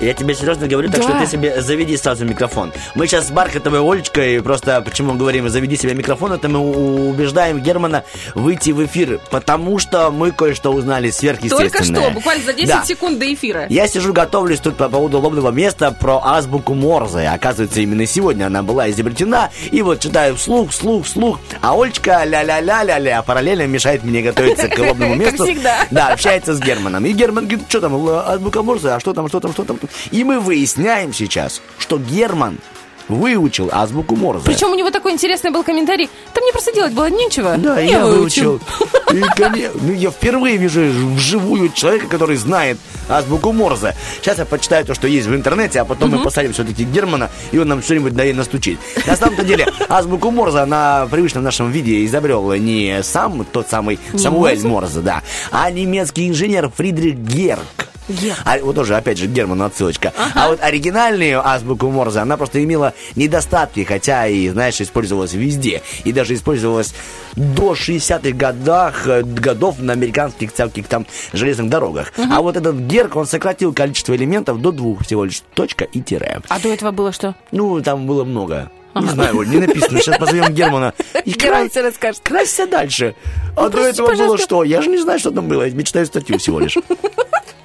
Я тебе серьезно говорю, так Да. что ты себе заведи сразу микрофон. Мы сейчас с Бархатовой Олечкой просто, почему говорим заведи себе микрофон, это мы убеждаем Германа выйти в эфир, потому что мы кое-что узнали сверхъестественное. Только что, буквально за 10 Да. секунд до эфира. Я сижу, готовлюсь тут по поводу лобного места про азбуку Морзе. Оказывается, именно сегодня она была изобретена. И вот читаю вслух, вслух, вслух. А Олечка ля-ля-ля-ля-ля параллельно мешает мне готовиться к лобному (laughs) Как месту. всегда. Да, общается с Германом. И Герман говорит, что там, л- азбука Морзе, а что там, что там, что там. И мы выясняем сейчас, что Герман выучил азбуку Морзе. Причем у него такой интересный был комментарий. Там мне просто делать было нечего. Да, я, выучил. И, (laughs) коне- ну, я впервые вижу вживую человека, который знает азбуку Морзе. Сейчас я почитаю то, что есть в интернете, а потом мы посадим все-таки Германа, и он нам что-нибудь да и настучит. На самом-то деле, азбуку Морзе на привычном нашем виде изобрел не сам тот самый Не Самуэль? Морзе, да, а немецкий инженер Фридрих Герк. А, вот тоже, опять же, к Герману отсылочка. А вот оригинальную азбуку Морзе, она просто имела недостатки, хотя и, знаешь, использовалась везде. И даже использовалась до 60-х годах, э, годов на американских всяких там железных дорогах. А вот этот Герк, он сократил количество элементов до двух всего лишь. Точка и тире. А до этого было что? Ну, там было много. Не знаю, Оль, не написано. Сейчас позовем Германа. И Герман все расскажет. красься дальше. А до прости, этого было пожалуйста. что? Я же не знаю, что там было. Я тебе читаю статью всего лишь.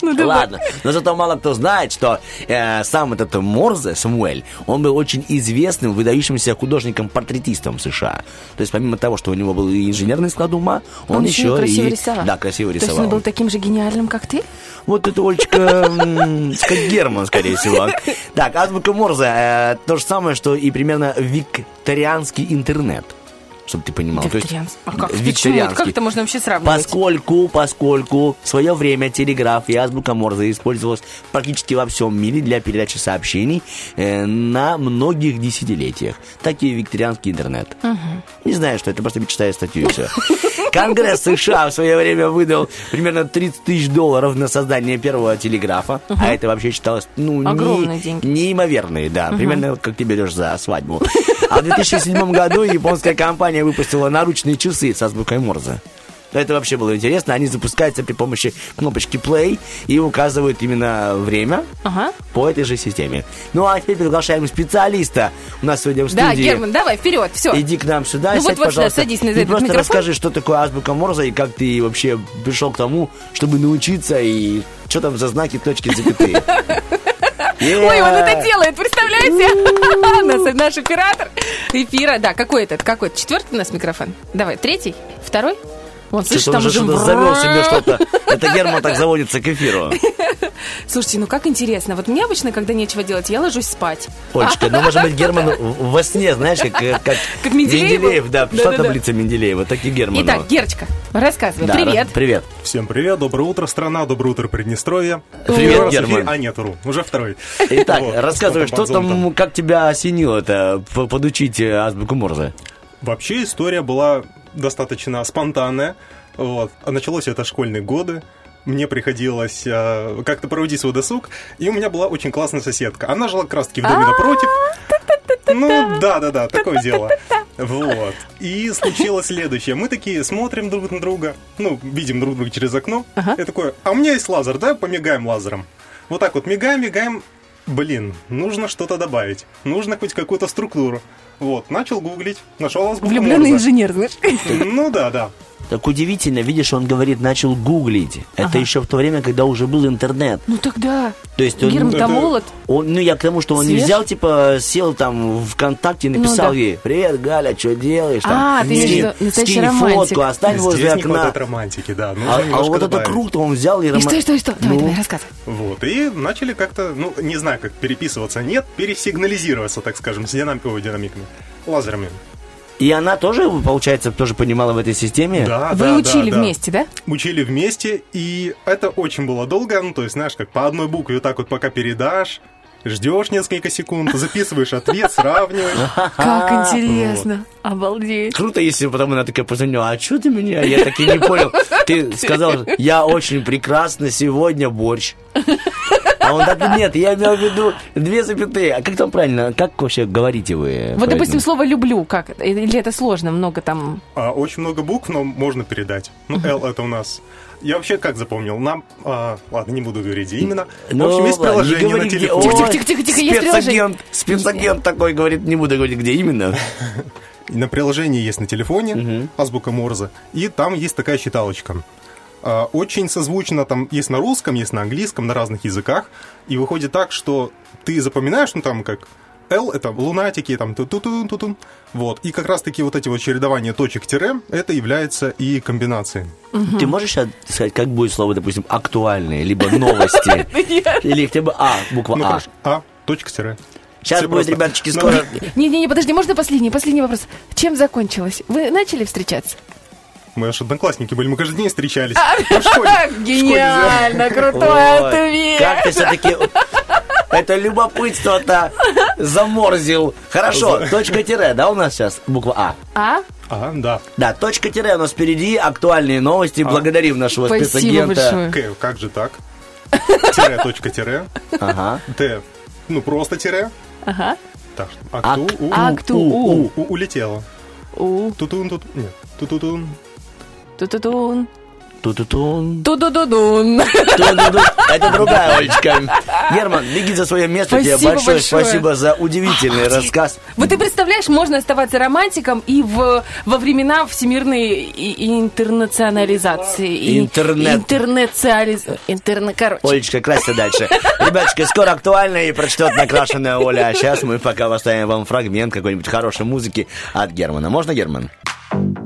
Ладно, но зато мало кто знает, что э, сам этот Морзе, Самуэль, он был очень известным, выдающимся художником-портретистом США. То есть помимо того, что у него был и инженерный склад ума, он, Он еще еще и красиво и... рисовал. Да, красиво То есть рисовал. он был таким же гениальным, как ты? Вот это Олечка, как Герман, скорее всего. (laughs) Так, азбука Морзе, э, то же самое, что и примерно викторианский интернет. Чтобы ты понимал. То есть Викторианс. А как? Викторианский. Как это можно вообще сравнивать? Поскольку, поскольку в свое время телеграф и азбука Морзе использовалась практически во всем мире для передачи сообщений э, на многих десятилетиях. Так и викторианский интернет. Не знаю, что это, просто читаю статью и все. Конгресс США в свое время выдал примерно 30 тысяч долларов на создание первого телеграфа, а это вообще считалось, ну, не- Огромные деньги. неимоверные, да, примерно вот как ты берешь за свадьбу. А в 2007 году японская компания выпустила наручные часы с азбукой Морзе. Это вообще было интересно. Они запускаются при помощи кнопочки play и указывают именно время Ага. по этой же системе. Ну а теперь приглашаем специалиста. У нас сегодня в студии. Да, Герман, давай, вперед, все. Иди к нам сюда, Ну сядь, вот, вот сюда, пожалуйста. садись на и этот просто микрофон. расскажи, что такое азбука Морзе и как ты вообще пришел к тому, чтобы научиться и что там за знаки, точки, запятые. (laughs) Ой, он это делает, представляете? (laughs) Наш, наш оператор эфира. Да, какой этот? Какой? Четвертый у нас микрофон? Давай, третий? Второй? Вон, слышишь, там уже что-то завел себе что-то. Это Герман так заводится к эфиру. (laughs) Слушайте, ну как интересно. Вот мне обычно, когда нечего делать, я ложусь спать. Олечка, ну, может быть, Герман (laughs) во сне, знаешь, как, э, как, Как Менделееву? да, пришла Да-да-да. таблица Менделеева, так и Герману. Итак, Герочка, рассказывай. Да, Привет. Привет. Всем привет, доброе утро, страна, доброе утро, Приднестровье. Привет, Герман. А, нет, вру, уже второй. Итак, Вот, рассказывай, что там, как тебя осенило это п- подучить э, азбуку Морзе? Вообще история была достаточно спонтанная. Вот. А началось это школьные годы. Мне приходилось э, как-то проводить свой досуг, и у меня была очень классная соседка. Она жила как раз таки в доме напротив. Ну, да-да-да, такое дело. Вот. И случилось следующее. Мы такие смотрим друг на друга, ну, видим друг друга через окно. И такое, а у меня есть лазер, да, помигаем лазером. Вот так вот мигаем, мигаем. Блин, нужно что-то добавить. Нужно хоть какую-то структуру. Вот, начал гуглить, нашел азбуку Влюбленный Морзе. инженер, знаешь. Ну да, да. Так удивительно, видишь, он говорит, начал гуглить. Это еще в то время, когда уже был интернет. Ну тогда. То есть он, Герман-то это- молод. он- ну я к тому, что он не Свеж? взял, типа, сел там в ВКонтакте и написал Ну да. ей, привет, Галя, что делаешь? Там, А, ты скинь- скинь романтик. фотку, оставь возле Здесь не окна. хватает романтики, да. А, а вот это добавить. круто, он взял и... И рома- что, что, что? Давай, Ну, давай, рассказывай. Вот, и начали как-то, ну, не знаю, как переписываться, нет, пересигнализироваться, так скажем, с динам... Ой, динамиками, лазерами. И она тоже, получается, тоже понимала в этой системе? Да, Вы да, учили да, да. вместе, да? Учили вместе, и это очень было долго, ну, то есть, знаешь, как по одной букве вот так вот пока передашь, ждешь несколько секунд, записываешь ответ, (laughs) сравниваешь. Как интересно. Обалдеть. Круто, если потом она такая позвонила, а что ты меня? Я так и не понял. Ты сказал, я очень прекрасно сегодня борщ. (laughs) А он так, нет, я имел в виду две запятые. А как там правильно? Как вообще говорите вы? Вот, про допустим, слово «люблю», как? Или это сложно, много там... А, очень много букв, но можно передать. Ну, L это у нас... Я вообще как запомнил? Нам... а, ладно, не буду говорить где именно. Ну, в общем, есть приложение на говори, где. телефоне. Ой, Тихо, тихо, тихо, есть спецагент, спецагент такой говорит, не буду говорить, где именно. (laughs) На приложении есть на телефоне, азбука Морзе, и там есть такая считалочка. А, Очень созвучно, там есть на русском, есть на английском, на разных языках, и выходит так, что ты запоминаешь, ну там как L это лунатики, там ту ту ту ту ту вот, и как раз-таки вот эти вот чередования точек-тире, это является и комбинацией. Ты можешь сказать, как будет слово, допустим, актуальные, либо новости? (laughs) Или хотя бы А, буква Ну А. А, точка-тире. Сейчас Все будет, просто. ребяточки, Ну, скоро... Не-не-не, подожди, можно последний, последний вопрос. Чем закончилось? Вы начали встречаться? Мы аж одноклассники были, мы каждый день встречались. Ну, в школе. (laughs) Гениально, крутой Ой, ответ. Как ты все-таки... (laughs) Это любопытство-то заморзил. Хорошо, точка-тире, да, у нас сейчас буква А? А? А, да. Да, точка-тире у нас впереди, актуальные новости. Благодарим нашего Спасибо спецагента. большое. К, как же так? Тире, точка, тире. Ага. Т, ну просто тире. Ага. Так, акту, у, Акту, у, у. у, улетело. У. Тутун, тут, нет, тутутун. Ту-ту-тун. Ту-ту-тун. Ту-ду-ду. Это другая Олечка. Герман, беги за свое место. Тебе Спасибо большое большое. спасибо за удивительный рассказ. Вот ты представляешь, можно оставаться романтиком и в, во времена всемирной и- и интернационализации. и Интернет. Интернационализ... Интерна... Короче. Олечка, красься дальше. Ребяточки, скоро актуально и прочтет накрашенная Оля. А сейчас мы пока поставим вам фрагмент какой-нибудь хорошей музыки от Германа. Можно, Герман? I,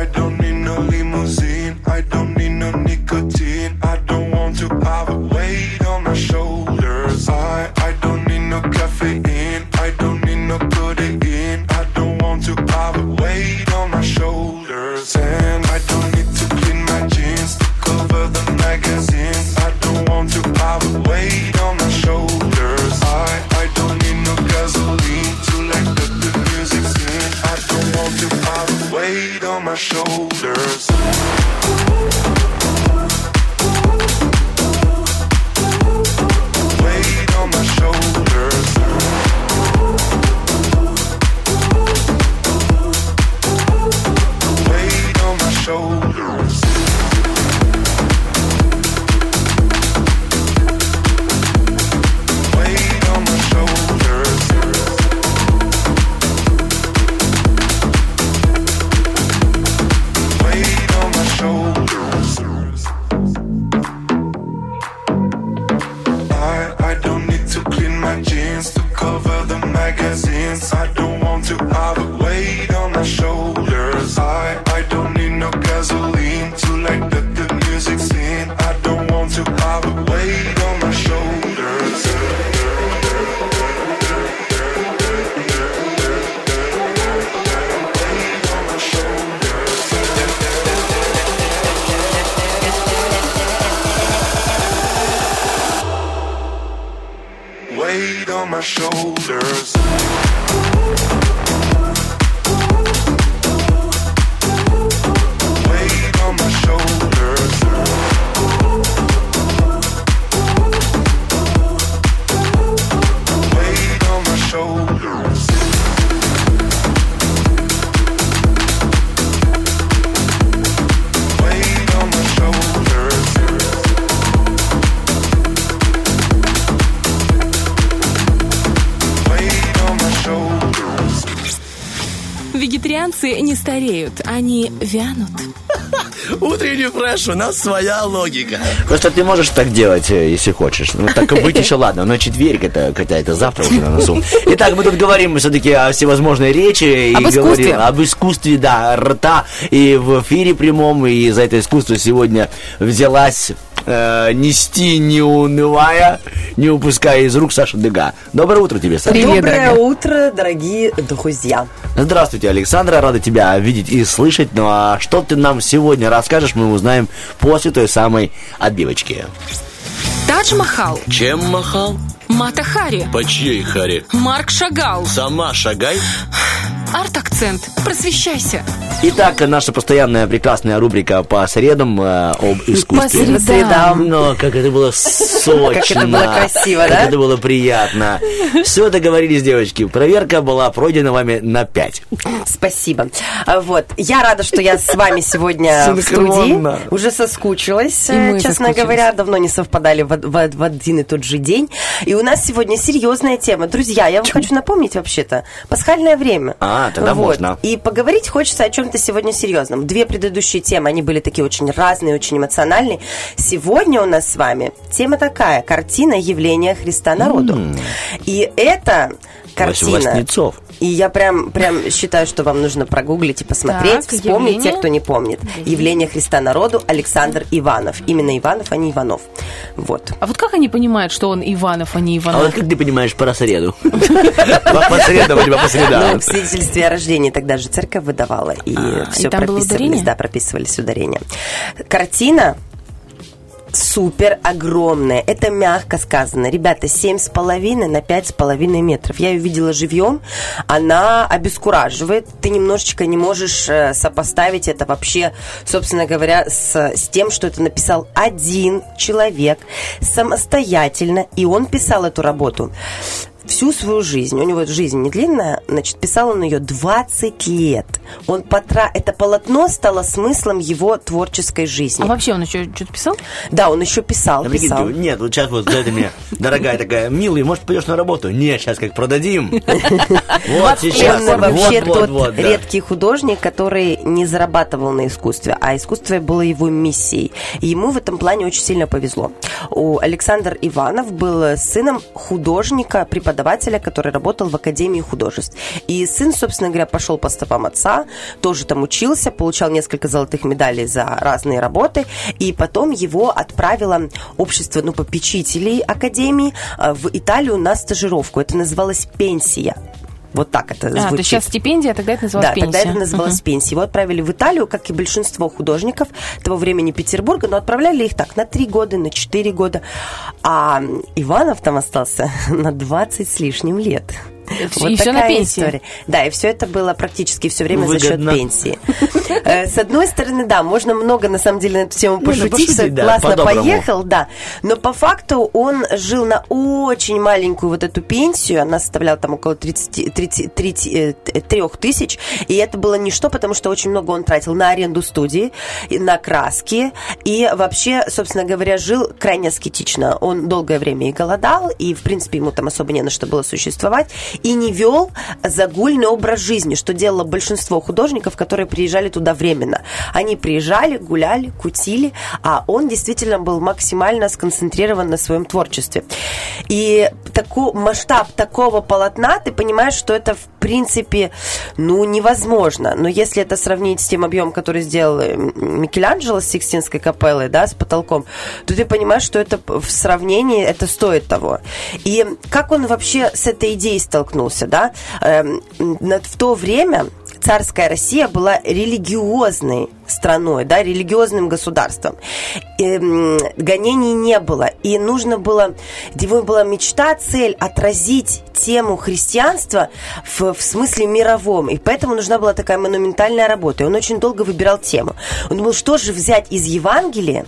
I don't need no limousine. I don't need no nicotine. I don't want to have a weight on my shoulders. I, I don't need no caffeine. I don't need no codeine. I don't want to have a weight on my shoulders. Вегетарианцы не стареют, они вянут. (laughs) Утренний фреш, у нас своя логика. Просто ты можешь так делать, э, если хочешь. Ну, так быть еще ладно, но четверг, это, хотя это завтра уже на носу. Итак, мы тут говорим все-таки о всевозможной речи. И Об искусстве. говорим об искусстве, да, рта. И в эфире прямом, и за это искусство сегодня взялась э, нести, не унывая, не упуская из рук Саша Дега. Доброе утро тебе, Саша. Привет, Доброе дорогая. утро, дорогие друзья. Здравствуйте, Александра, рада тебя видеть и слышать. Ну а что ты нам сегодня расскажешь, мы узнаем после той самой отбивочки. Тадж Махал, Чем махал? Мата Хари, По чьей харе? Марк Шагал, Сама шагай. Арт-акцент, просвещайся. Итак, наша постоянная прекрасная рубрика по средам э, об искусстве. По средам. Но (laughs) как это было сочно. Как это было красиво, как да? это было приятно. Все договорились, девочки. Проверка была пройдена вами на 5. Спасибо. А, Вот. Я рада, что я с вами сегодня в студии. Уже соскучилась, э, честно говоря. Давно не совпадали в один и тот же день. И у нас сегодня серьезная тема. Друзья, я вам хочу напомнить вообще-то. Пасхальное время. А, тогда Вот. можно. И поговорить хочется о чем-то сегодня серьезном. Две предыдущие темы, они были такие очень разные, очень эмоциональные. Сегодня у нас с вами тема такая. Картина явления Христа народу. И это картина... Воснецов. И я прям, прям считаю, что вам нужно прогуглить и посмотреть, Так, вспомнить явление. те, кто не помнит. Явление Христа народу Александр Иванов. Именно Иванов, а не Иванов. Вот. А вот как они понимают, что он Иванов, а не А Иванов? вот как ты понимаешь про среду? (laughs) По по средам, либо по Ну, средам. в свидетельстве о рождении тогда же церковь выдавала, и все и там было прописывались, ударение? да, прописывались ударения. Картина супер огромная. Это мягко сказано. Ребята, семь с половиной на пять с половиной метров. Я ее видела живьем. Она обескураживает. Ты немножечко не можешь э, сопоставить это вообще, собственно говоря, с, с тем, что это написал один человек самостоятельно. И он писал эту работу всю свою жизнь. У него жизнь не длинная, значит, писал он ее 20 лет. Он потра... Это полотно стало смыслом его творческой жизни. А вообще он еще что-то писал? Да, он еще писал, А прикинь, писал. ты, Нет, вот сейчас вот за это мне, дорогая такая, милый, может, пойдешь на работу? Нет, сейчас как продадим. (laughs) Вот сейчас. Он вообще тот да. редкий художник, который не зарабатывал на искусстве, а искусство было его миссией. Ему в этом плане очень сильно повезло. У Александр Иванов был сыном художника, преподавателя, который работал в Академии художеств. И сын, собственно говоря, пошел по стопам отца, тоже там учился, получал несколько золотых медалей за разные работы, и потом его отправило общество ну, попечителей Академии э, в Италию на стажировку. Это называлось «Пенсия». Вот так это А, звучит. то есть сейчас стипендия, а тогда это называлось Да, пенсия. тогда это называлось пенсией. Его отправили в Италию, как и большинство художников того времени Петербурга, но отправляли их так на три года, на четыре года. А Иванов там остался (laughs) на 20 с лишним лет. И всё на пенсии. история. Да, и все это было практически все время за Выгодно. счет пенсии. Э, С одной стороны, да, можно много на самом деле на эту тему Ну, пошутить, что классно поехал, да. Но по факту он жил на очень маленькую вот эту пенсию, она составляла там около 30, 30, 3 тысяч, и это было ничто, потому что очень много он тратил на аренду студии, на краски, и вообще, собственно говоря, жил крайне аскетично. Он долгое время и голодал, и, в принципе, ему там особо не на что было существовать, и не вел загульный образ жизни, что делало большинство художников, которые приезжали туда временно. Они приезжали, гуляли, кутили, а он действительно был максимально сконцентрирован на своем творчестве. И тако, масштаб такого полотна, ты понимаешь, что это в принципе, ну, невозможно. Но если это сравнить с тем объемом, который сделал э, Микеланджело с Сикстинской капеллой, да, с потолком, то ты понимаешь, что это в сравнении это стоит того. И как он вообще с этой идеей столкнулся, да? Эм, в то время царская Россия была религиозной страной, да, религиозным государством. Эм, гонений не было. И нужно было, его была мечта, цель отразить тему христианства в, в смысле мировом. И поэтому нужна была такая монументальная работа. И он очень долго выбирал тему. Он думал, что же взять из Евангелия,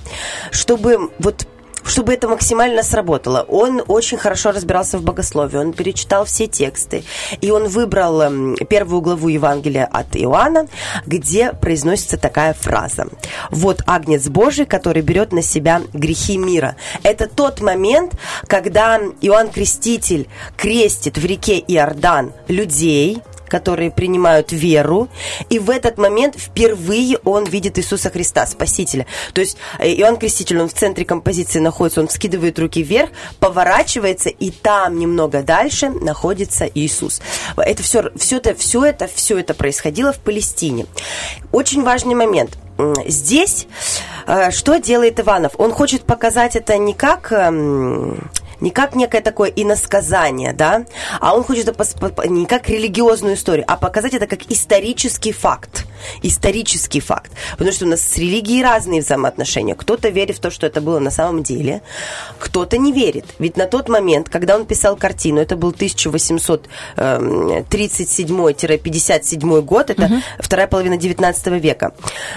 чтобы вот чтобы это максимально сработало. Он очень хорошо разбирался в богословии, он перечитал все тексты, и он выбрал эм, первую главу Евангелия от Иоанна, где произносится такая фраза. «Вот Агнец Божий, который берет на себя грехи мира». Это тот момент, когда Иоанн Креститель крестит в реке Иордан людей, которые принимают веру, и в этот момент впервые он видит Иисуса Христа, Спасителя. То есть э, Иоанн Креститель, он в центре композиции находится, он вскидывает руки вверх, поворачивается, и там немного дальше находится Иисус. Это все, все это, все это, все это происходило в Палестине. Очень важный момент. Здесь э, что делает Иванов? Он хочет показать это не как эм, не как некое такое иносказание, да, а он хочет это не как религиозную историю, а показать это как исторический факт. Исторический факт. Потому что у нас с религией разные взаимоотношения. Кто-то верит в то, что это было на самом деле, кто-то не верит. Ведь на тот момент, когда он писал картину, это был эм, 1837-57 год, это вторая половина 19 века.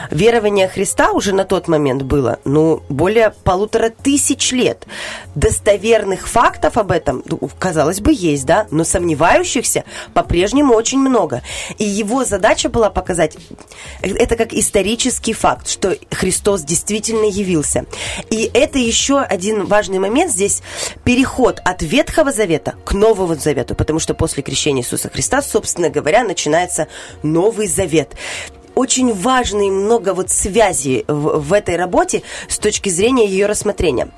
Верование Христа уже на тот момент было, ну, более полутора тысяч лет. Достоверных фактов об этом, ну, казалось бы, есть, да, но сомневающихся по-прежнему очень много. И его задача была показать, это как исторический факт, что Христос действительно явился. И это еще один важный момент здесь, переход от Ветхого Завета к Новому Завету, потому что после крещения Иисуса Христа, собственно говоря, начинается Новый Завет очень важно и много вот связей в, в этой работе с точки зрения ее рассмотрения.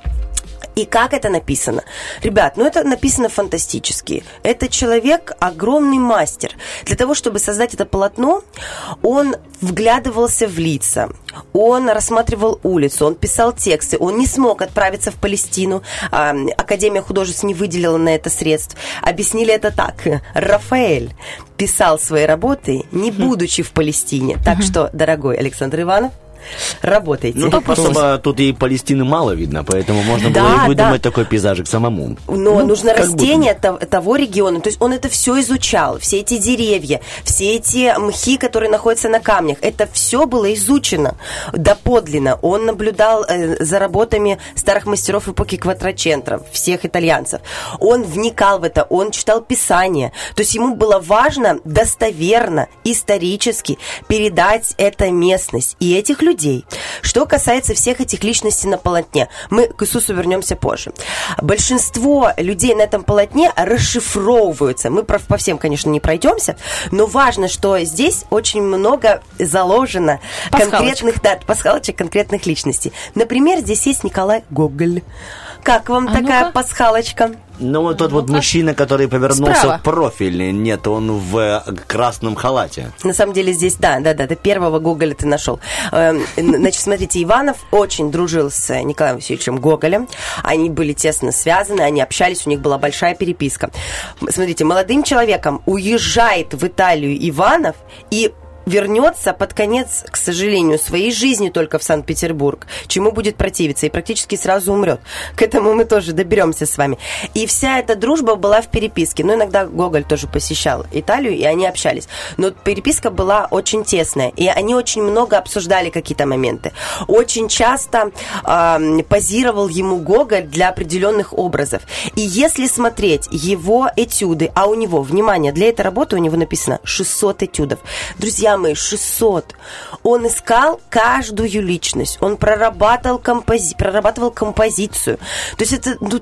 И как это написано? Ребят, ну это написано фантастически. Это человек огромный мастер. Для того, чтобы создать это полотно, он вглядывался в лица, он рассматривал улицу, он писал тексты, он не смог отправиться в Палестину. А, Академия художеств не выделила на это средств. Объяснили это так. Рафаэль писал свои работы, не будучи в Палестине. Так что, дорогой Александр Иванов, работайте. Ну, тут просто тут и Палестины мало видно, поэтому можно Да, было и выдумать да. такой пейзажик самому. Но Ну, нужно растение того, того региона. То есть он это все изучал. Все эти деревья, все эти мхи, которые находятся на камнях. Это все было изучено доподлинно. Он наблюдал э, за работами старых мастеров эпохи Кватрачентров, всех итальянцев. Он вникал в это, он читал писания. То есть ему было важно достоверно, исторически передать эту местность и этих людей. Что касается всех этих личностей на полотне, мы к Иисусу вернемся позже. Большинство людей на этом полотне расшифровываются. Мы по всем, конечно, не пройдемся, но важно, что здесь очень много заложено Пасхалочек. конкретных да, пасхалочек конкретных личностей. Например, здесь есть Николай Гоголь. Как вам А такая ну-ка. пасхалочка? Ну, вот тот вот мужчина, который повернулся Справа. в профиль, нет, он в э, красном халате. На самом деле здесь, да, да, да, ты первого Гоголя ты нашел. Эм, Значит, смотрите, Иванов очень дружил с Николаем Васильевичем Гоголем. Они были тесно связаны, они общались, у них была большая переписка. Смотрите, молодым человеком уезжает в Италию Иванов и вернется под конец, к сожалению, своей жизни только в Санкт-Петербург, чему будет противиться и практически сразу умрет. К этому мы тоже доберемся с вами. И вся эта дружба была в переписке. Ну, иногда Гоголь тоже посещал Италию, и они общались. Но переписка была очень тесная, и они очень много обсуждали какие-то моменты. Очень часто ам, позировал ему Гоголь для определенных образов. И если смотреть его этюды, а у него, внимание, для этой работы у него написано 600 этюдов. Друзья мои, 600. Он искал каждую личность. Он прорабатывал, компози- прорабатывал композицию. То есть это... ну,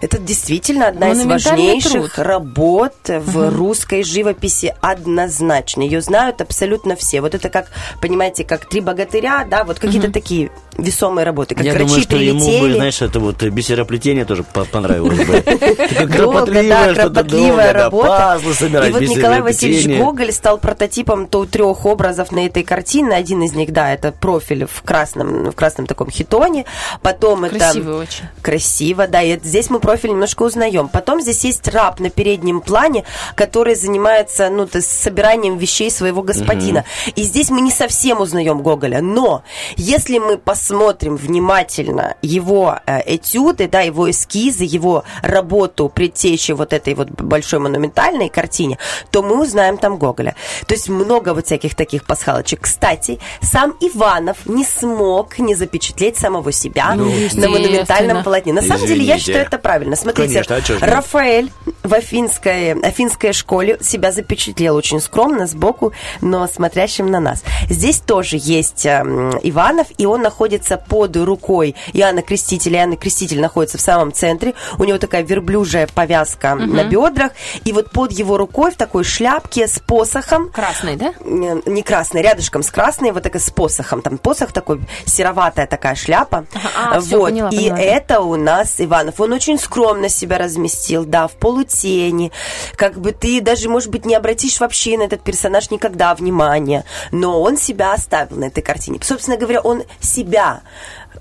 это действительно одна из важнейших труд. работ в русской живописи однозначно. Ее знают абсолютно все. Вот это как, понимаете, как три богатыря, да, вот какие-то такие весомые работы, как Я врачи думаю, что ему бы, прилетели. знаешь, это вот бисероплетение тоже по- понравилось бы. (laughs) Кропотливая да, работа. пазлы собирать, И вот Николай Васильевич. Гоголь стал прототипом то трех образов на этой картине. Один из них, да, это профиль в красном, в красном таком хитоне. Потом это... очень. Красиво, да. И здесь мы профиль немножко узнаем. Потом здесь есть раб на переднем плане, который занимается, ну, то собиранием вещей своего господина. И здесь мы не совсем узнаем Гоголя. Но если мы посмотрим внимательно его э, этюды, да, его эскизы, его работу предтечи вот этой вот большой монументальной картине, то мы узнаем там Гоголя. То есть много вот всяких таких пасхалочек. Кстати, сам Иванов не смог не запечатлеть самого себя Ну, на монументальном полотне. На самом деле, я считаю это правильно. Смотрите, Конечно, а? Рафаэль в афинской, афинской школе себя запечатлел очень скромно, сбоку, но смотрящим на нас. Здесь тоже есть эм, Иванов, и он находится под рукой Иоанна Крестителя. Иоанн Креститель находится в самом центре. У него такая верблюжая повязка на бедрах. И вот под его рукой в такой шляпке с посохом Красный, да? не красный, рядышком с красной, вот такая с посохом. Там посох такой, сероватая такая шляпа. Ага, а, вот. поняла, И поняла. это у нас Иванов. Он очень скромно себя разместил, да, в полутени. Как бы ты даже, может быть, не обратишь вообще на этот персонаж никогда внимания. Но он себя оставил на этой картине. Собственно говоря, он себя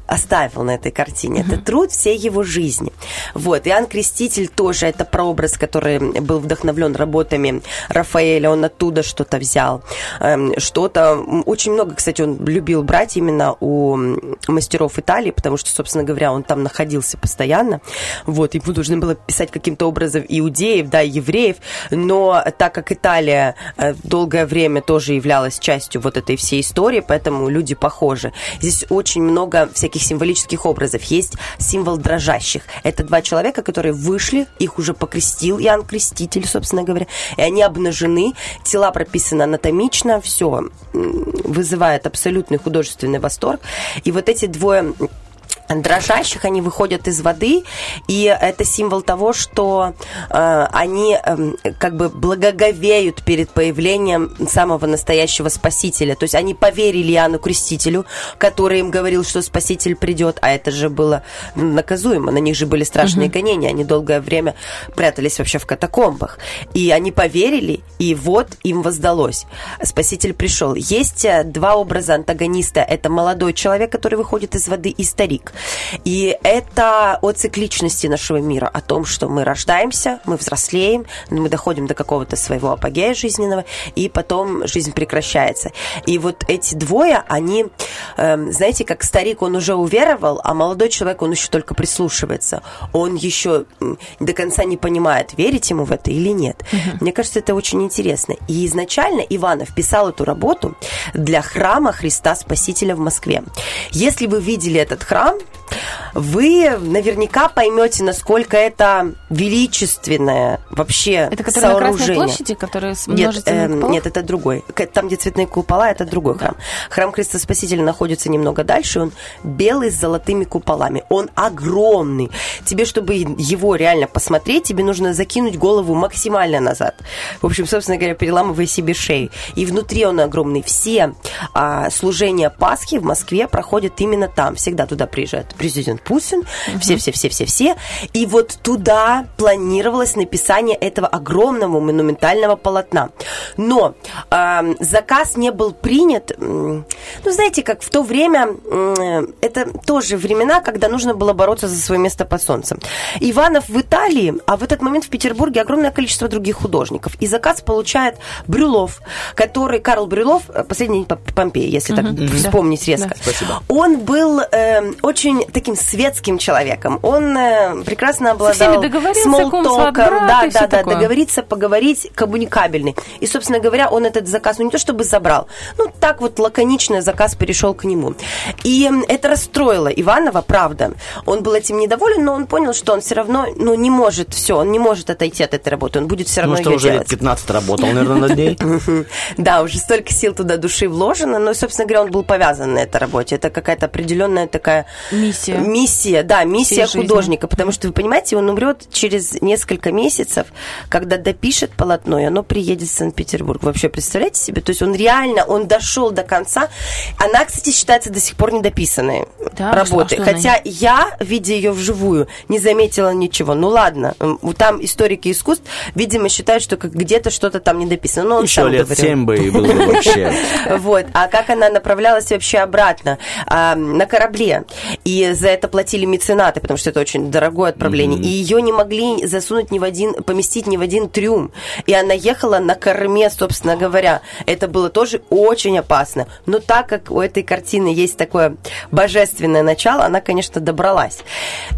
оставил на этой картине. Это труд всей его жизни. Вот. Иоанн Креститель тоже это прообраз, который был вдохновлен работами Рафаэля. Он оттуда что-то взял. Эм, Что-то... Очень много, кстати, он любил брать именно у мастеров Италии, потому что, собственно говоря, он там находился постоянно. Вот. Ему нужно было писать каким-то образом иудеев, да, евреев. Но так как Италия э, долгое время тоже являлась частью вот этой всей истории, поэтому люди похожи. Здесь очень много всяких символических образов. Есть символ дрожащих. Это два человека, которые вышли, их уже покрестил Иоанн Креститель, собственно говоря, и они обнажены, тела прописаны анатомично, все вызывает абсолютный художественный восторг. И вот эти двое дрожащих, они выходят из воды, и это символ того, что э, они э, как бы благоговеют перед появлением самого настоящего Спасителя. То есть они поверили Иоанну Крестителю, который им говорил, что Спаситель придет, а это же было наказуемо, на них же были страшные Мгм. гонения, они долгое время прятались вообще в катакомбах. И они поверили, и вот им воздалось. Спаситель пришел. Есть э, два образа антагониста. Это молодой человек, который выходит из воды, и старик. И это о цикличности нашего мира, о том, что мы рождаемся, мы взрослеем, мы доходим до какого-то своего апогея жизненного, и потом жизнь прекращается. И вот эти двое, они, эм, знаете, как старик, он уже уверовал, а молодой человек, он еще только прислушивается. Он еще до конца не понимает, верить ему в это или нет. Мне кажется, это очень интересно. И изначально Иванов писал эту работу для храма Христа Спасителя в Москве. Если вы видели этот храм, done? Вы наверняка поймете, насколько это величественное вообще Это который на Красной сооружение. площади, который с Нет, куполами? нет, это другой. Там, где цветные купола, это другой храм. Храм Христа Спасителя находится немного дальше. Он белый с золотыми куполами. Он огромный. Тебе, чтобы его реально посмотреть, тебе нужно закинуть голову максимально назад. В общем, собственно говоря, переламывая себе шею. И внутри он огромный. Все а, служения Пасхи в Москве проходят именно там. Всегда туда приезжает президент Путин. Все-все-все-все-все. И вот туда планировалось написание этого огромного монументального полотна. Но э, заказ не был принят. Ну, знаете, как в то время, м, это тоже времена, когда нужно было бороться за свое место под солнцем. Иванов в Италии, а в этот момент в Петербурге огромное количество других художников. И заказ получает Брюлов, который, Карл Брюлов, э, последний Помпей, если так Мгм. вспомнить резко. Да. Спасибо. Он был э, очень таким светским человеком. Он э, прекрасно обладал смолтоком. Да, да, да, такое. договориться, поговорить, коммуникабельный. И, собственно говоря, он этот заказ, ну не то чтобы забрал, ну так вот лаконично заказ перешел к нему. И это расстроило Иванова, правда. Он был этим недоволен, но он понял, что он все равно, ну не может все, он не может отойти от этой работы, он будет все равно Ну что, ее уже лет делать. 15 работал, наверное, над ней. (laughs) Да, уже столько сил туда души вложено, но, собственно говоря, он был повязан на этой работе. Это какая-то определенная такая... Миссия. Миссия, да, миссия Всей жизни. художника. Потому что, вы понимаете, он умрет через несколько месяцев, когда допишет полотно, и оно приедет в Санкт-Петербург. Вообще, представляете себе? То есть он реально, он дошел до конца. Она, кстати, считается до сих пор недописанной Да, а работой. что- а что она Хотя я, видя ее вживую, не заметила ничего. Ну ладно, там историки искусств, видимо, считают, что как где-то что-то там не дописано. Но он Еще сам лет говорил. 7 бы и было бы (laughs) вообще. Вот. А как она направлялась вообще обратно? А, на корабле. И за это платили меценаты, потому что это очень дорогое отправление. И ее не могли засунуть ни в один, поместить ни в один трюм. И она ехала на корме, собственно говоря. Это было тоже очень опасно. Но так как у этой картины есть такое божественное начало, она, конечно, добралась.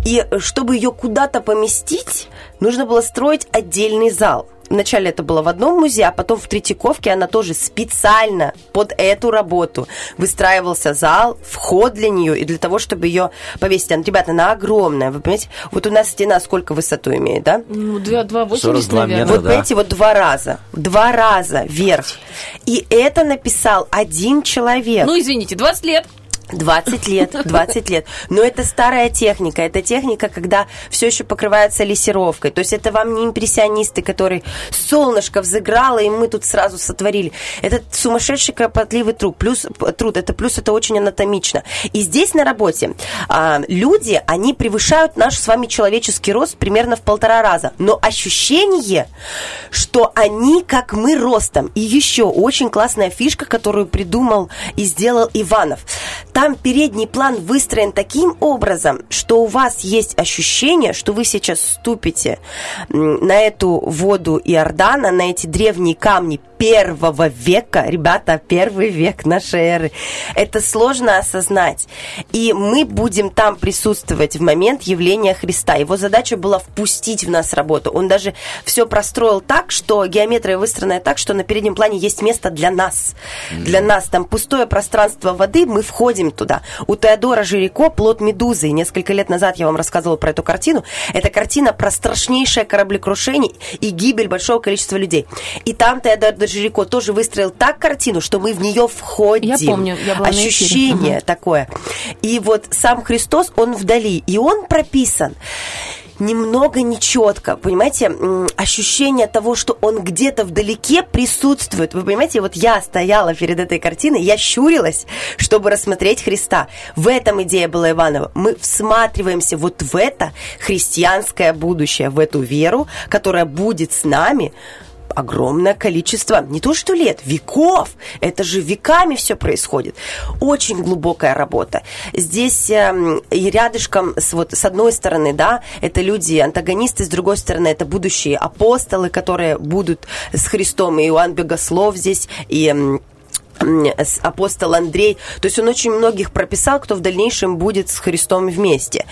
И чтобы ее куда-то поместить, нужно было строить отдельный зал. Вначале это было в одном музее, а потом в Третьяковке она тоже специально под эту работу выстраивался зал, вход для нее и для того, чтобы ее повесить. Она, ребята, она огромная, вы понимаете? Вот у нас стена сколько высоту имеет, да? Ну, два- 2,80, 42 наверное. метра, Вот, понимаете, вот два раза. Два раза вверх. И это написал один человек. Ну, извините, 20 лет. 20 лет, 20 лет. Но это старая техника. Это техника, когда все еще покрывается лессировкой. То есть это вам не импрессионисты, которые солнышко взыграло, и мы тут сразу сотворили. Это сумасшедший кропотливый труд. Плюс, труд. Это плюс это очень анатомично. И здесь на работе а, люди, они превышают наш с вами человеческий рост примерно в полтора раза. Но ощущение, что они как мы ростом. И еще очень классная фишка, которую придумал и сделал Иванов. Там передний план выстроен таким образом, что у вас есть ощущение, что вы сейчас ступите на эту воду Иордана, на эти древние камни первого века, ребята, первый век нашей эры. Это сложно осознать. И мы будем там присутствовать в момент явления Христа. Его задача была впустить в нас работу. Он даже все простроил так, что геометрия выстроена так, что на переднем плане есть место для нас. Для нас там пустое пространство воды, мы входим туда. У Теодора Жирико «Плод медузы». И несколько лет назад я вам рассказывала про эту картину. Это картина про страшнейшее кораблекрушение и гибель большого количества людей. И там Теодор Жирико тоже выстроил так картину, что мы в нее входим. Я помню, я была. Ощущение Мгм. такое. И вот сам Христос, он вдали, и он прописан немного нечетко, понимаете, ощущение того, что он где-то вдалеке присутствует. Вы понимаете, вот я стояла перед этой картиной, я щурилась, чтобы рассмотреть Христа. В этом идея была Иванова. Мы всматриваемся вот в это христианское будущее, в эту веру, которая будет с нами огромное количество, не то что лет, веков. Это же веками все происходит. Очень глубокая работа. Здесь эм, и рядышком, с, вот, с одной стороны, да, это люди, антагонисты, с другой стороны, это будущие апостолы, которые будут с Христом, и Иоанн Богослов здесь, и апостол Андрей. То есть он очень многих прописал, кто в дальнейшем будет с Христом вместе.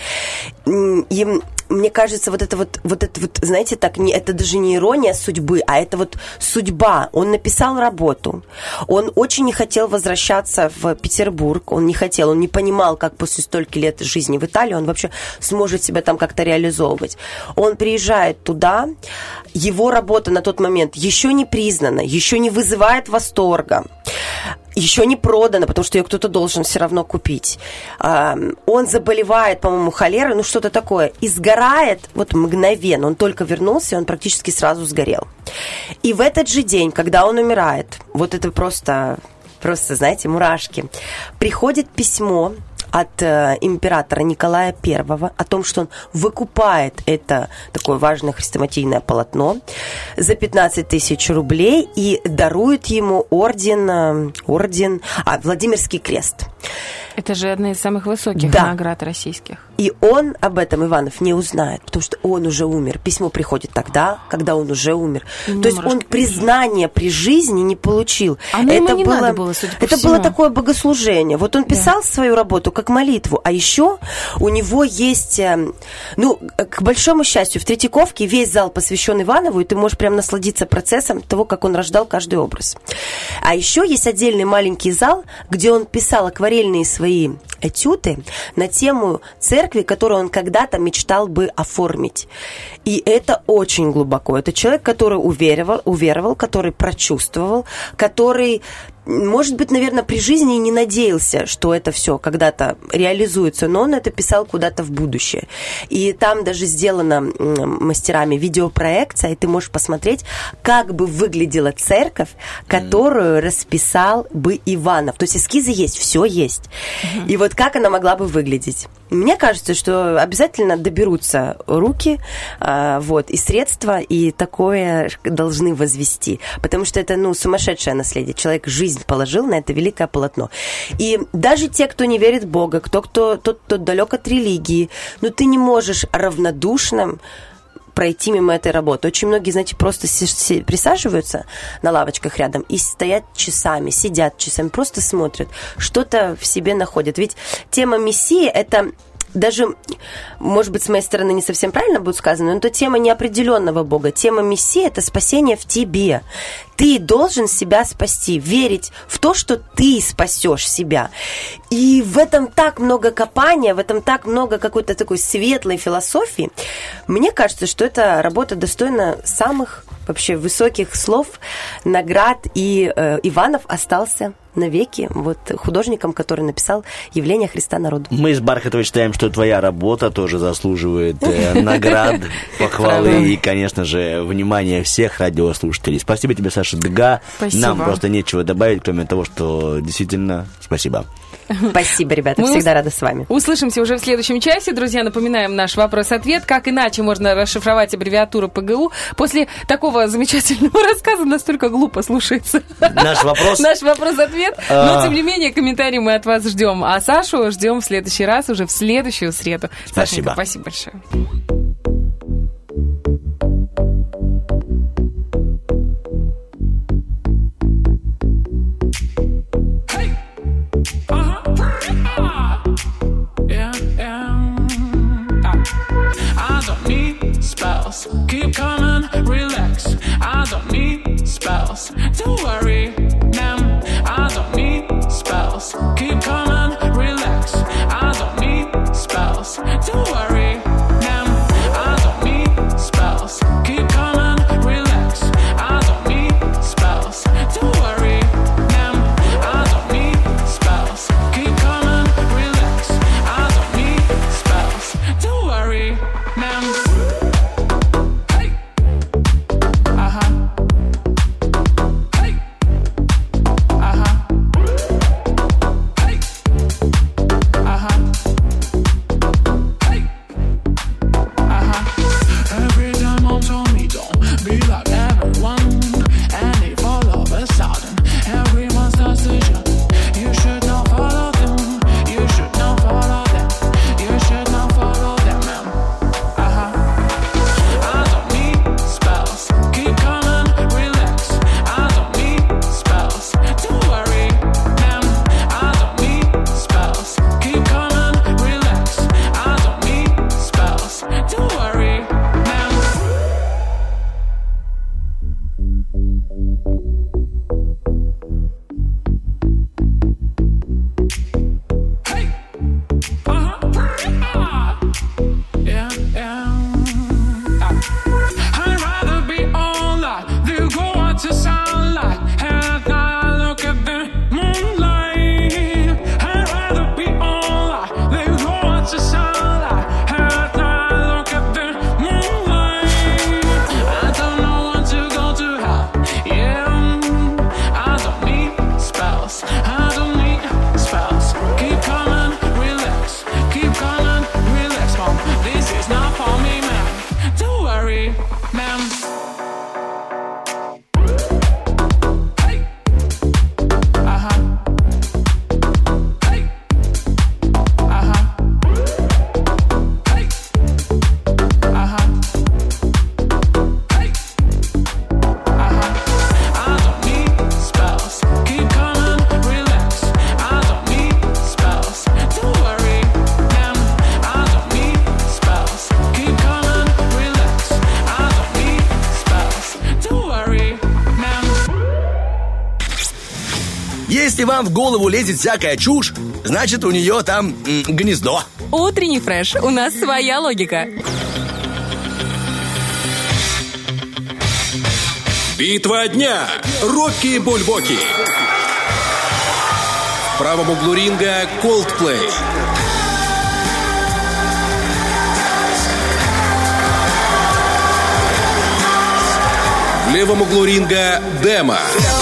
И мне кажется, вот это вот, вот это вот, знаете, так, не, это даже не ирония судьбы, а это вот судьба. Он написал работу. Он очень не хотел возвращаться в Петербург. Он не хотел, он не понимал, как после стольких лет жизни в Италии он вообще сможет себя там как-то реализовывать. Он приезжает туда. Его работа на тот момент еще не признана, еще не вызывает восторга еще не продано, потому что ее кто-то должен все равно купить. Он заболевает, по-моему, холерой, ну что-то такое, и сгорает вот мгновенно. Он только вернулся, и он практически сразу сгорел. И в этот же день, когда он умирает, вот это просто, просто, знаете, мурашки, приходит письмо от э, императора Николая I о том, что он выкупает это такое важное хрестоматийное полотно за 15 тысяч рублей и дарует ему орден, э, орден, а, Владимирский крест. Это же одна из самых высоких Да. наград российских. И он об этом, Иванов, не узнает, потому что он уже умер. Письмо приходит тогда, когда он уже умер. Ну, То есть он признания при жизни не получил. А ну, ему не надо было, судя по это всему. было такое богослужение. Вот он писал свою работу как молитву, а еще у него есть, э, ну, к большому счастью, в Третьяковке весь зал посвящен Иванову, и ты можешь прям насладиться процессом того, как он рождал каждый образ. А еще есть отдельный маленький зал, где он писал акварельные свои этюды на тему церкви, которую он когда-то мечтал бы оформить. И это очень глубоко. Это человек, который уверовал, уверовал который прочувствовал, который может быть, наверное, при жизни не надеялся, что это все когда-то реализуется, но он это писал куда-то в будущее. И там даже сделана мастерами видеопроекция, и ты можешь посмотреть, как бы выглядела церковь, которую расписал бы Иванов. То есть эскизы есть, все есть. И вот как она могла бы выглядеть? Мне кажется, что обязательно доберутся руки, а, вот, и средства, и такое должны возвести. Потому что это, ну, сумасшедшее наследие. Человек жизнь положил на это великое полотно. И даже те, кто не верит в Бога, кто, кто, тот, кто далек от религии, ну, ты не можешь равнодушным пройти мимо этой работы. Очень многие, знаете, просто присаживаются на лавочках рядом и стоят часами, сидят часами, просто смотрят, что-то в себе находят. Ведь тема Мессии – это даже, может быть, с моей стороны не совсем правильно будет сказано, но это тема неопределенного Бога. Тема Мессии – это спасение в тебе. Ты должен себя спасти, верить в то, что ты спасешь себя. И в этом так много копания, в этом так много какой-то такой светлой философии. Мне кажется, что эта работа достойна самых вообще высоких слов, наград. И э, Иванов остался навеки вот художником, который написал «Явление Христа народу». Мы с Бархатовой считаем, что твоя работа тоже заслуживает э, (laughs) наград, похвалы и, конечно же, внимания всех радиослушателей. Спасибо тебе, Саша Дга. Спасибо. Нам просто нечего добавить, кроме того, что действительно спасибо. Спасибо, ребята, Мы всегда ус- рада с вами. Услышимся уже в следующем часе. Друзья, напоминаем наш вопрос-ответ. Как иначе можно расшифровать аббревиатуру ПГУ? После такого замечательного (laughs) рассказа настолько глупо слушается. Наш вопрос (laughs) Наш вопрос-ответ. Нет, но А. тем не менее комментарии мы от вас ждем. А Сашу ждем в следующий раз, уже в следующую среду. Спасибо. Сашенька, спасибо большое. Spells. Keep coming, relax. I don't need spells. Don't worry, Keep coming, Вам в голову лезет всякая чушь, значит у нее там м, гнездо. Утренний фреш. У нас своя логика. Битва дня. Рокки Бульбоки. В правом углу ринга Coldplay. В левом углу ринга Дема. К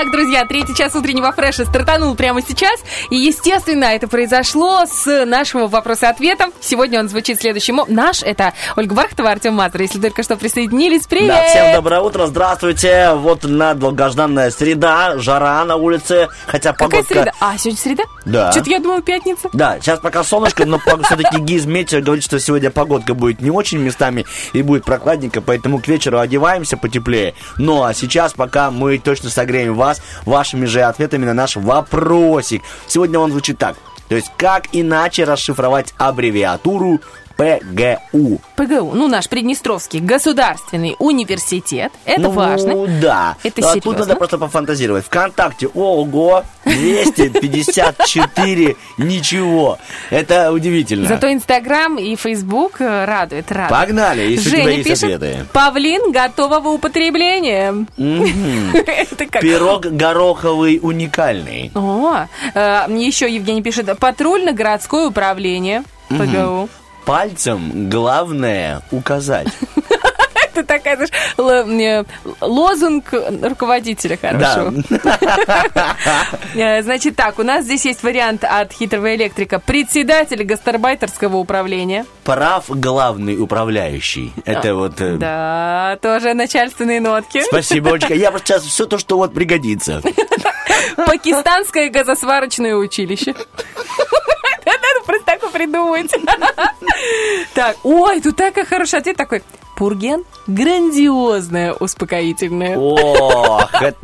Итак, друзья, третий час утреннего фреша стартанул прямо сейчас. И, естественно, это произошло с нашего вопроса-ответа. Сегодня он звучит следующим. об- Наш — это Ольга Бархатова, Артем Мазур. Если только что присоединились, привет! Да, всем доброе утро, здравствуйте. Вот на долгожданная среда, жара на улице, хотя Какая погодка... среда? А, сегодня среда? Да. Что-то я думала, пятница. Да, сейчас пока солнышко, но все-таки гизметео говорит, что сегодня погодка будет не очень местами и будет прохладненько, поэтому к вечеру одеваемся потеплее. Ну а сейчас пока мы точно согреем вас вашими же ответами на наш вопросик. Сегодня он звучит так. То есть, как иначе расшифровать аббревиатуру ПГУ? ПГУ, ну, наш Приднестровский государственный университет. Это ну, важно. да. Это А Тут серьезно. надо просто пофантазировать. Вконтакте, ого, 254, (laughs) ничего. Это удивительно. Зато Инстаграм и Фейсбук э, радует, радует. Погнали, если у тебя есть пишет, ответы. Павлин готового употребления. Мгм. (laughs) Это как? Пирог гороховый уникальный. О, э, еще Евгений пишет, патрульно-городское управление. ПГУ. Пальцем главное указать. (laughs) Это такая, знаешь, лозунг руководителя хорошего. (laughs) Э, Значит так, у нас здесь есть вариант от хитрого электрика. Председатель гастарбайтерского управления. Прав главный управляющий. Это вот... э, Да, тоже начальственные нотки. Спасибо, Олечка. Я просто сейчас все то, что вот пригодится. (laughs) Пакистанское газосварочное училище. Просто такое придумать. (laughs) Так, ой, тут такой хороший ответ такой. Пурген – грандиозное успокоительное. Это-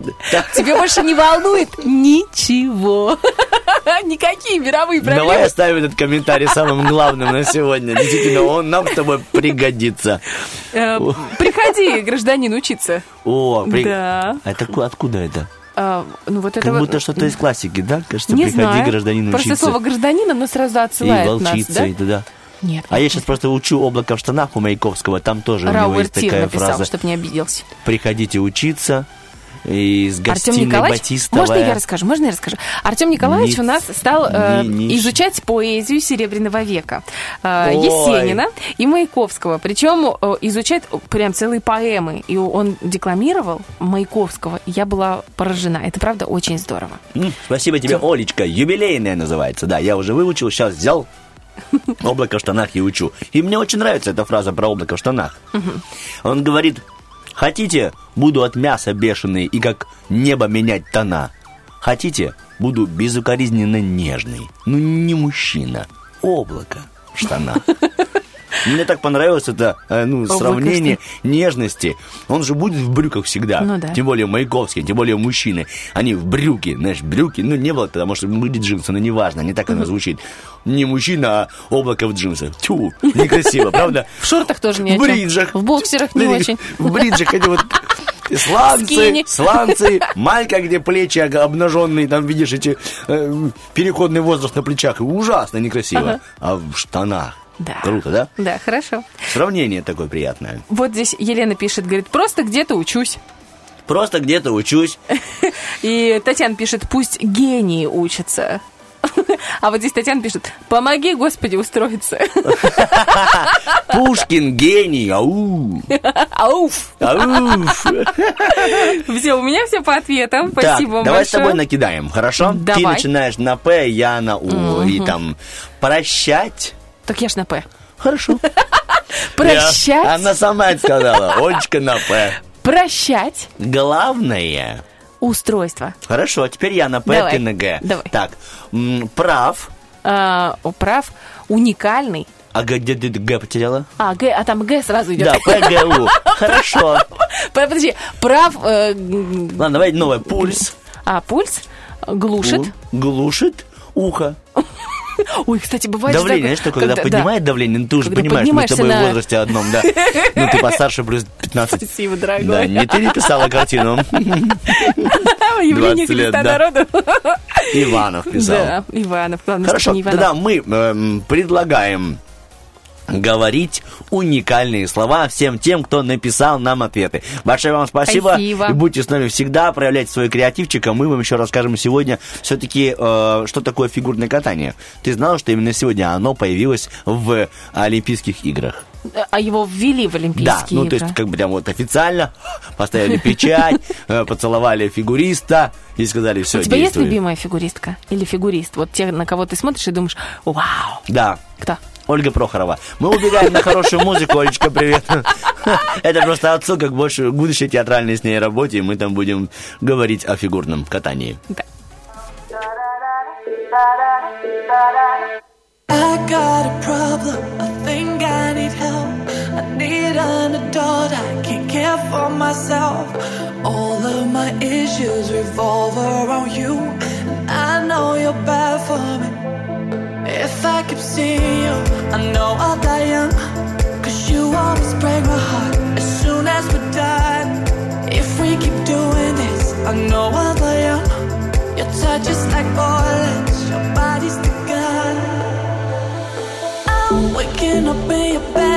Тебе больше не волнует ничего. (laughs) Никакие мировые Давай проблемы. оставим этот комментарий самым главным на сегодня. Действительно, он нам с тобой пригодится. Э, Приходи, гражданин, учиться. О, при- Да. А это ку- откуда это? А, Ну, вот это Как будто что-то из классики, да? Кажется, Не приходи, знаю. гражданин, Просто учиться. слово гражданин, оно сразу И отсылает нас, волчица, да? и туда. Нет. А я сейчас просто учу «Облако в штанах» у Маяковского. Там тоже у него есть Тир такая написал, фраза. чтобы не обиделся. Приходите учиться. Из Артем гостиной Николаевич, Батистовая. можно я расскажу? Можно я расскажу? Артем Николаевич Ни- у нас стал э, ни- ни- изучать поэзию Серебряного века. Э, Ой. Есенина и Маяковского. Причем э, изучает прям целые поэмы. И он декламировал Маяковского. И я была поражена. Это правда очень здорово. Спасибо тебе, Олечка. Юбилейная называется. Да, я уже выучил, сейчас взял (laughs) облако в штанах и учу. И мне очень нравится эта фраза про облако в штанах. Он говорит, хотите, буду от мяса бешеный и как небо менять тона. Хотите, буду безукоризненно нежный. Ну, не мужчина, облако в штанах. Мне так понравилось это э, ну, сравнение нежности. Он же будет в брюках всегда. Ну да. Тем более Маяковский, тем более мужчины. Они в брюки, знаешь, брюки. Ну, не было тогда, может, были джинсы, но неважно, не так оно звучит. Не мужчина, а облако в джинсах. Тю, некрасиво, (laughs) правда? В шортах тоже не В бриджах. В боксерах не очень. В бриджах эти вот (laughs) сланцы, Скини. сланцы, (laughs) майка, где плечи обнаженные, там видишь эти э, переходный возраст на плечах. Ужасно некрасиво. Ага. А в штанах. Да. Круто, да? Да, хорошо. Сравнение такое приятное. Вот здесь Елена пишет, говорит, просто где-то учусь. Просто где-то учусь. (laughs) И Татьяна пишет, пусть гении учатся. (laughs) А вот здесь Татьяна пишет, помоги, Господи, устроиться. (laughs) Пушкин гений. Ау. Ауф. Ауф. Все, у меня все по ответам. Спасибо так, давай с тобой большое. накидаем, хорошо? Ты Давай. начинаешь на П, я на У. Мгм. И там прощать. Так я ж на П. Хорошо. (laughs) Прощать. Она сама это сказала. Олечка на П. Прощать. Главное. Устройство. Хорошо, теперь я на П, ты на Г. Давай. Так, прав. А, прав. Уникальный. А Г, где ты Г потеряла? А, Г, а там Г сразу идет. Да, П, Г, У. (laughs) Хорошо. Подожди, прав. э, Ладно, давай новое. Пульс. а, пульс глушит. У. Глушит. Ухо. (laughs) (laughs) Ой, кстати, бывает Давление, знаешь, такое, когда, поднимает давление, ну ты уже когда понимаешь, мы с тобой в на- возрасте одном, да. (laughs) Ну ты постарше, плюс 15. Спасибо, дорогой. Да, не ты ли писала картину? (laughs) Явление 20 лет, Христа да. народу. Иванов писал. Да, Иванов. Главное, Хорошо, не Иванов. тогда мы эм, предлагаем говорить уникальные слова всем тем, кто написал нам ответы. Большое вам спасибо. Спасибо. И будьте с нами всегда, проявляйте свой креативчик, а мы вам еще расскажем сегодня все-таки, э, что такое фигурное катание. Ты знала, что именно сегодня оно появилось в Олимпийских играх? А его ввели в Да, Олимпийские ну то есть как бы прям вот официально (laughs) поставили печать, э, поцеловали фигуриста и сказали, все, У тебя есть любимая фигуристка или фигурист? Вот те, на кого ты смотришь и думаешь, вау. Да. Кто? Ольга Прохорова. Мы убегаем на хорошую музыку. Олечка, привет. (laughs) Это просто отсылка к больше будущей театральной с ней работе, и мы там будем говорить о фигурном катании. I got a problem, I think I need help. I need an adult, I can't care for myself. All of my issues revolve around you, and I know you're bad for me. If I keep seeing you, I know I'll die young. Cause you always break my heart as soon as we're done. If we keep doing this, I know I'll die young. Your touch is like bullets, your body's the gun. I'm waking up in your bed.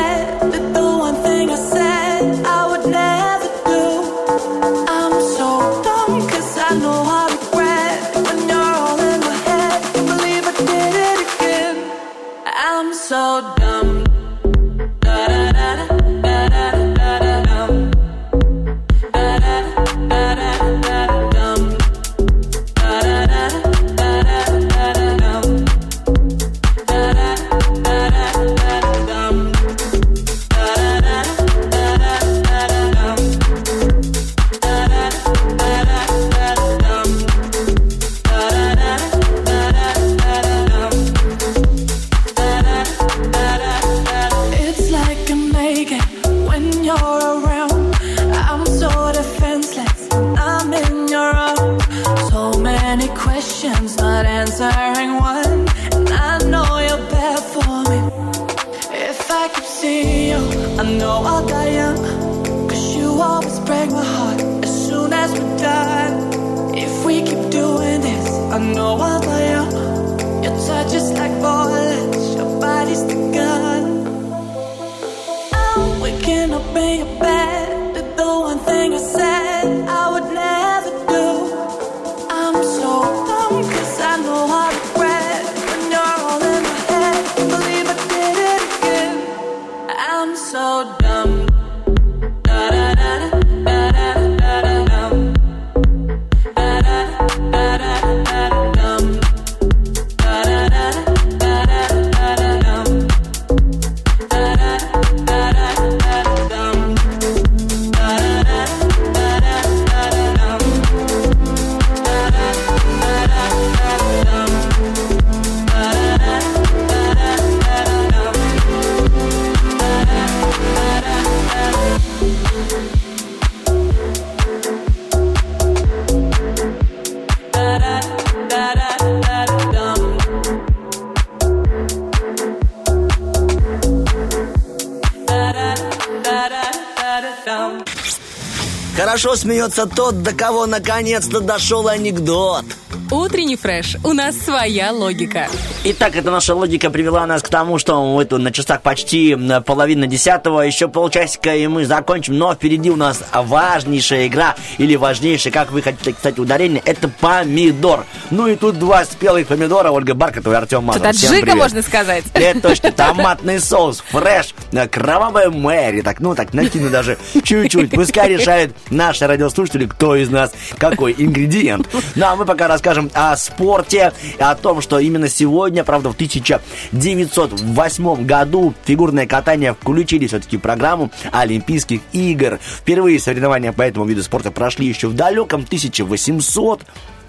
Смеется тот, до кого наконец-то дошел анекдот. Утренний фреш. У нас своя логика. Итак, эта наша логика привела нас к тому, что мы тут на часах почти половина десятого, еще полчасика, и мы закончим. Но впереди у нас важнейшая игра, или важнейшая, как вы хотите, кстати, ударение, это помидор. Ну и тут два спелых помидора, Ольга Баркатова и Артем Мазур. Тут Всем аджика, привет. можно сказать. Это точно, томатный соус, фреш, э, кровавая Мэри, так, ну так, накину даже чуть-чуть. Пускай решают наши радиослушатели, кто из нас какой ингредиент. Ну а мы пока расскажем о спорте, о том, что именно сегодня, правда, в 1908 году фигурное катание включили все-таки в программу Олимпийских игр. Впервые соревнования по этому виду спорта прошли еще в далеком 1800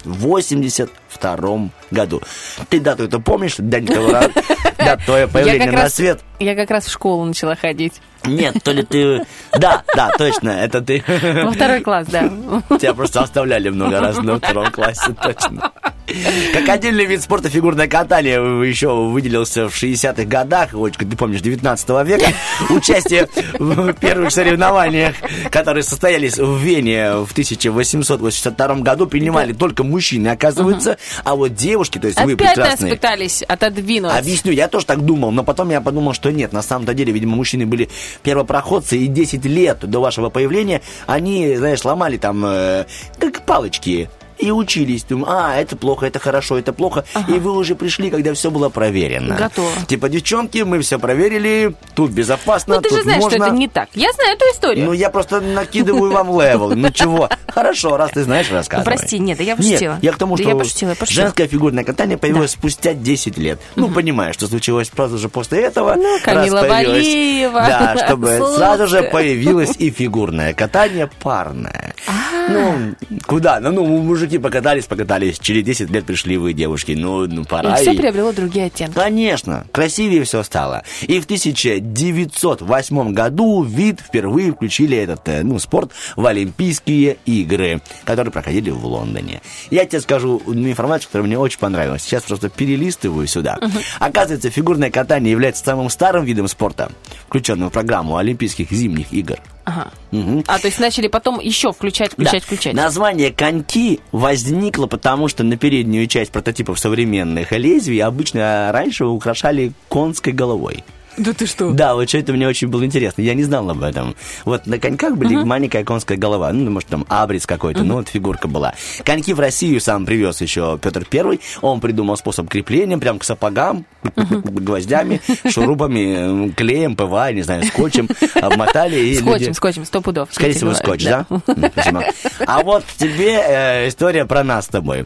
80 82 году. Ты дату это помнишь? День того (laughs) да, твое появление на раз- свет. Я как раз в школу начала ходить. Нет, то ли ты... Да, да, точно, это ты. (laughs) Во второй класс, да. (laughs) Тебя просто оставляли много раз на втором классе, точно. Как отдельный вид спорта фигурное катание еще выделился в 60-х годах, Олечка, ты помнишь, 19 века. Участие в первых соревнованиях, которые состоялись в Вене в 1882 году, принимали только мужчины, оказывается, а вот девушки, то есть вы Опять нас прекрасные... пытались отодвинуть. Объясню, я тоже так думал, но потом я подумал, что нет, на самом-то деле, видимо, мужчины были первопроходцы, и 10 лет до вашего появления они, знаешь, ломали там, э, как палочки, и учились. Думаю, а, это плохо, это хорошо, это плохо. И вы уже пришли, когда все было проверено. Готово. Типа, девчонки, мы все проверили, тут безопасно, Ну, ты тут же знаешь, можно. что это не так. Я знаю эту историю. Ну, я просто накидываю вам level. Ну, чего? Хорошо, раз ты знаешь, рассказывай. Прости, нет, я пошутила. Нет, я к тому, что я пошутила, я пошутила. женское фигурное катание появилось спустя 10 лет. Ну, понимаю, что случилось просто же после этого. Ну, Камила Валиева, Да, чтобы сразу же появилось и фигурное катание парное. Ну, куда? Ну, ну, мужики покатались, покатались. Через 10 лет пришли вы, девушки. Ну, ну пора. И все и- приобрело другие оттенки. Конечно, красивее все стало. И в 1908 году вид впервые включили этот э, ну, спорт в Олимпийские игры, которые проходили в Лондоне. Я тебе скажу одну информацию, которая мне очень понравилась. Сейчас просто перелистываю сюда. Оказывается, фигурное катание является самым старым видом спорта, включенным в программу Олимпийских зимних игр. Ага. Мгм. А, то есть начали потом еще включать, включать, Да. включать. Название коньки возникло потому, что на переднюю часть прототипов современных лезвий обычно раньше украшали конской головой. Да ты что? Да, вот что это мне очень было интересно. Я не знал об этом. Вот на коньках были маленькая конская голова. Ну, может, там абрис какой-то, ну, вот фигурка была. Коньки в Россию сам привез еще Петр Первый. Он придумал способ крепления прям к сапогам, гвоздями, шурупами, клеем, ПВА, не знаю, скотчем. Обмотали и Скотчем, люди- скотчем, сто пудов. Скорее всего, скотч, да? Спасибо. А вот тебе э, история про нас с тобой.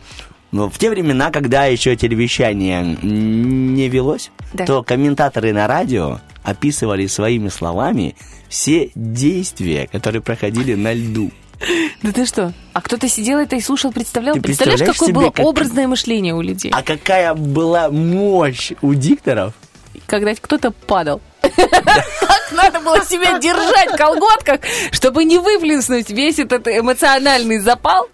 Ну, в те времена, когда еще телевещание не велось, Да. то комментаторы на радио описывали своими словами все действия, которые проходили на льду. Да ты что? А кто-то сидел это и слушал, представлял? Ты Представляешь, представляешь какое было как- образное мышление у людей? А какая была мощь у дикторов? Когда кто-то падал. Как (laughs) надо было себя держать в колготках, чтобы не выплеснуть весь этот эмоциональный запал.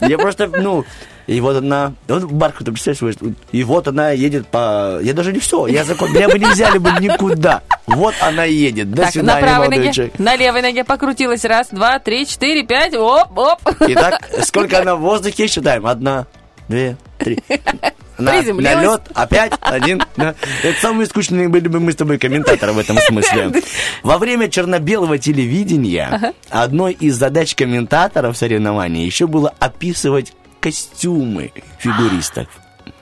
Я просто, ну, И вот она, вот Барху, ты представляешь, и вот она едет по... Я даже не все, я закон, меня бы не взяли бы никуда. Вот она едет. До так, на свидания, правой молодой ноге, человек. на левой ноге покрутилась. Раз, два, три, четыре, пять. Оп, оп. Итак, сколько она в воздухе, считаем. Одна, две, три. (laughs) На, на лед, опять один. да. Это самые скучные были бы мы с тобой комментаторы в этом смысле. (laughs) Во время черно-белого телевидения одной из задач комментаторов соревнований еще было описывать костюмы фигуристов.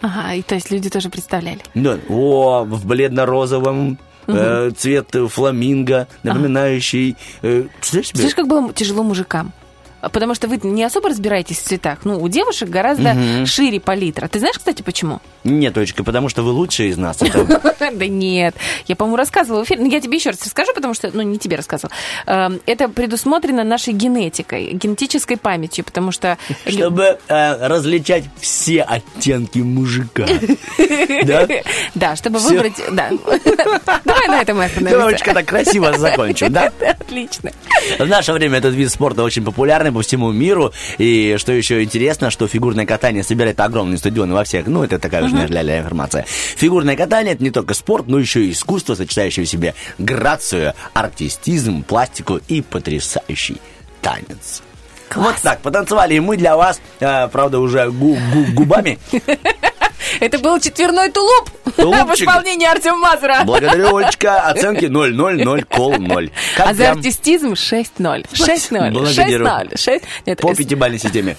Ага, и то есть люди тоже представляли. Да, о, в бледно-розовом э, цвет фламинго, напоминающий... э? Слышишь, как было тяжело мужикам? А Потому что вы не особо разбираетесь в цветах. Ну, у девушек гораздо Мгм. шире палитра. Ты знаешь, кстати, почему? Нет, точка, потому что вы лучшие из нас. (laughs) Да нет. Я, по-моему, рассказывала в эфире. Ну, я тебе еще раз расскажу, потому что, ну, не тебе рассказывала. Эм, Это предусмотрено нашей генетикой, генетической памятью, потому что... (laughs) чтобы э, различать все оттенки мужика. (laughs) Да? Да, чтобы выбрать... Да. Давай на этом остановимся. Девочка так красиво закончим, да? Отлично. В наше время этот вид спорта очень популярный по всему миру. И что еще интересно, что фигурное катание собирает огромные стадионы во всех. Ну, это такая уже ля информация. Фигурное катание это не только спорт, но еще и искусство, сочетающее в себе грацию, артистизм, пластику и потрясающий танец. Вот так, потанцевали и мы для вас, э, правда, уже гу- гу- губами. (laughs) Это был четверной тулуп (laughs) в Тулупчик. исполнении Артема Мазура. Благодарю, (laughs) Олечка. Оценки 0-0-0, кол 0. Как А за прям артистизм 6-0. 6-0. (laughs) Благодарю. 6-0. 6 Нет, по пятибалльной системе.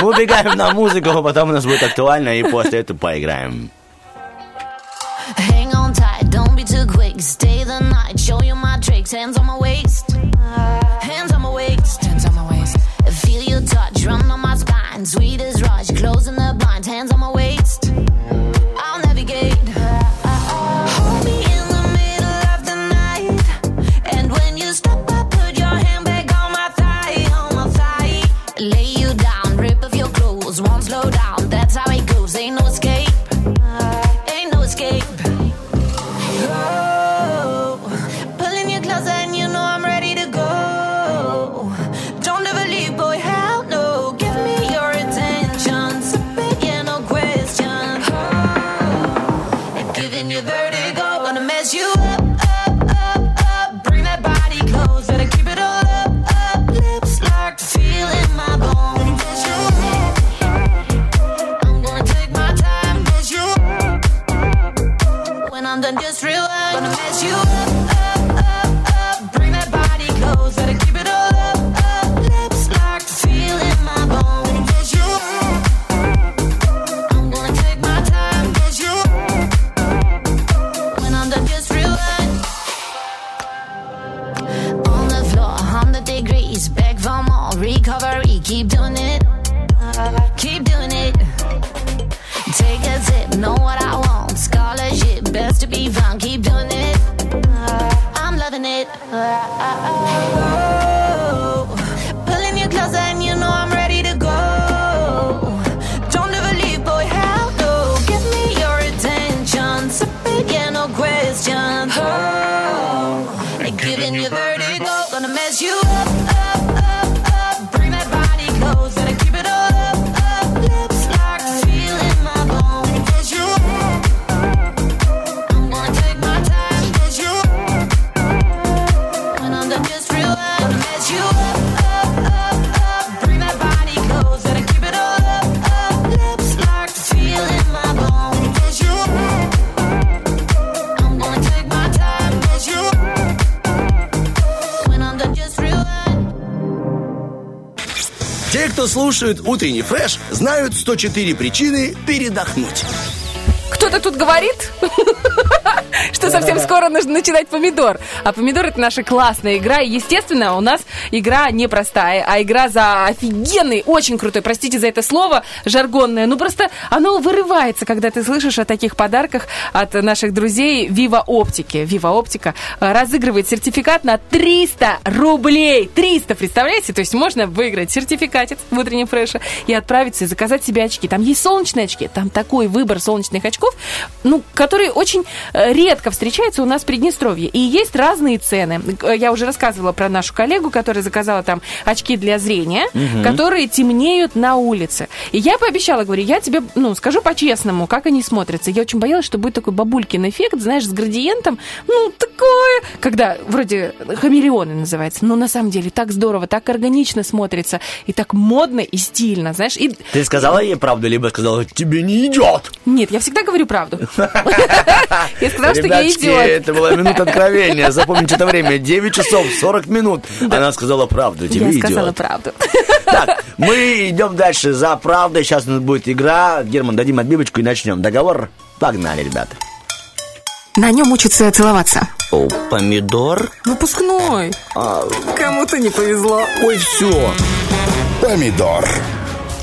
Мы убегаем на музыку, а потом у нас будет актуально, и после этого поиграем. Hang on tight, don't be too quick. Stay the night, show you my tricks. Hands on my waist, hands on my waist, hands on my waist. Feel your touch, run on my spine. Sweet as rush, closing the blinds. Hands on my waist, gate. Кто слушают утренний фреш, знают 104 причины передохнуть. Кто-то тут говорит, совсем скоро нужно начинать помидор. А помидор это наша классная игра. И, естественно, у нас игра непростая, а игра за офигенный, очень крутой, простите за это слово, жаргонное. Ну просто оно вырывается, когда ты слышишь о таких подарках от наших друзей Viva Оптики. Viva Оптика э, разыгрывает сертификат на 300 рублей. 300, представляете? То есть можно выиграть сертификатец в утреннем фреше и отправиться и заказать себе очки. Там есть солнечные очки, там такой выбор солнечных очков, ну, которые очень э, редко редко встречается у нас в Приднестровье. И есть разные цены. Э, Я уже рассказывала про нашу коллегу, которая заказала там очки для зрения, Мгм. которые темнеют на улице. И я пообещала, говорю, я тебе, ну, скажу по-честному, как они смотрятся. Я очень боялась, что будет такой бабулькин эффект, знаешь, с градиентом, ну, такое, когда вроде хамелеоны называется, но на самом деле так здорово, так органично смотрится, и так модно и стильно, знаешь, и Ты сказала ей правду, либо сказала, тебе не идет. нет, я всегда говорю правду. (laughs) Я сказала, что я Идиот. это была минута откровения. Запомните это время. 9 часов 40 минут. Она сказала правду. Тебе Я сказала идет. правду. Так, мы идем дальше за правдой. Сейчас у нас будет игра. Герман, дадим отбивочку и начнем. Договор? Погнали, ребята. На нем учатся целоваться. О, помидор? Выпускной. А, Кому-то не повезло. Ой, все. Помидор.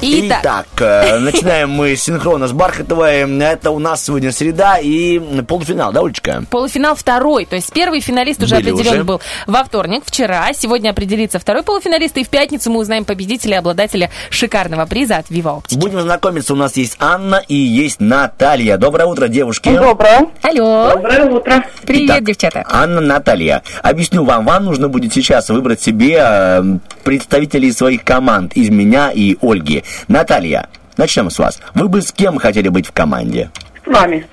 Итак. э, начинаем мы синхронно с Бархатовой. Это у нас сегодня среда и полуфинал, да, Олечка? Полуфинал второй, то есть первый финалист уже Были определен уже. был во вторник, вчера. Сегодня определится второй полуфиналист, и в пятницу мы узнаем победителя и обладателя шикарного приза от Viva Optic. Будем знакомиться. У нас есть Анна и есть Наталья. Доброе утро, девушки. Доброе. Алло. Доброе утро. Привет, девчата. Анна, Наталья, объясню вам, вам нужно будет сейчас выбрать себе э, представителей своих команд из меня и Ольги. Наталья, начнем с вас. Вы бы с кем хотели быть в команде? С вами.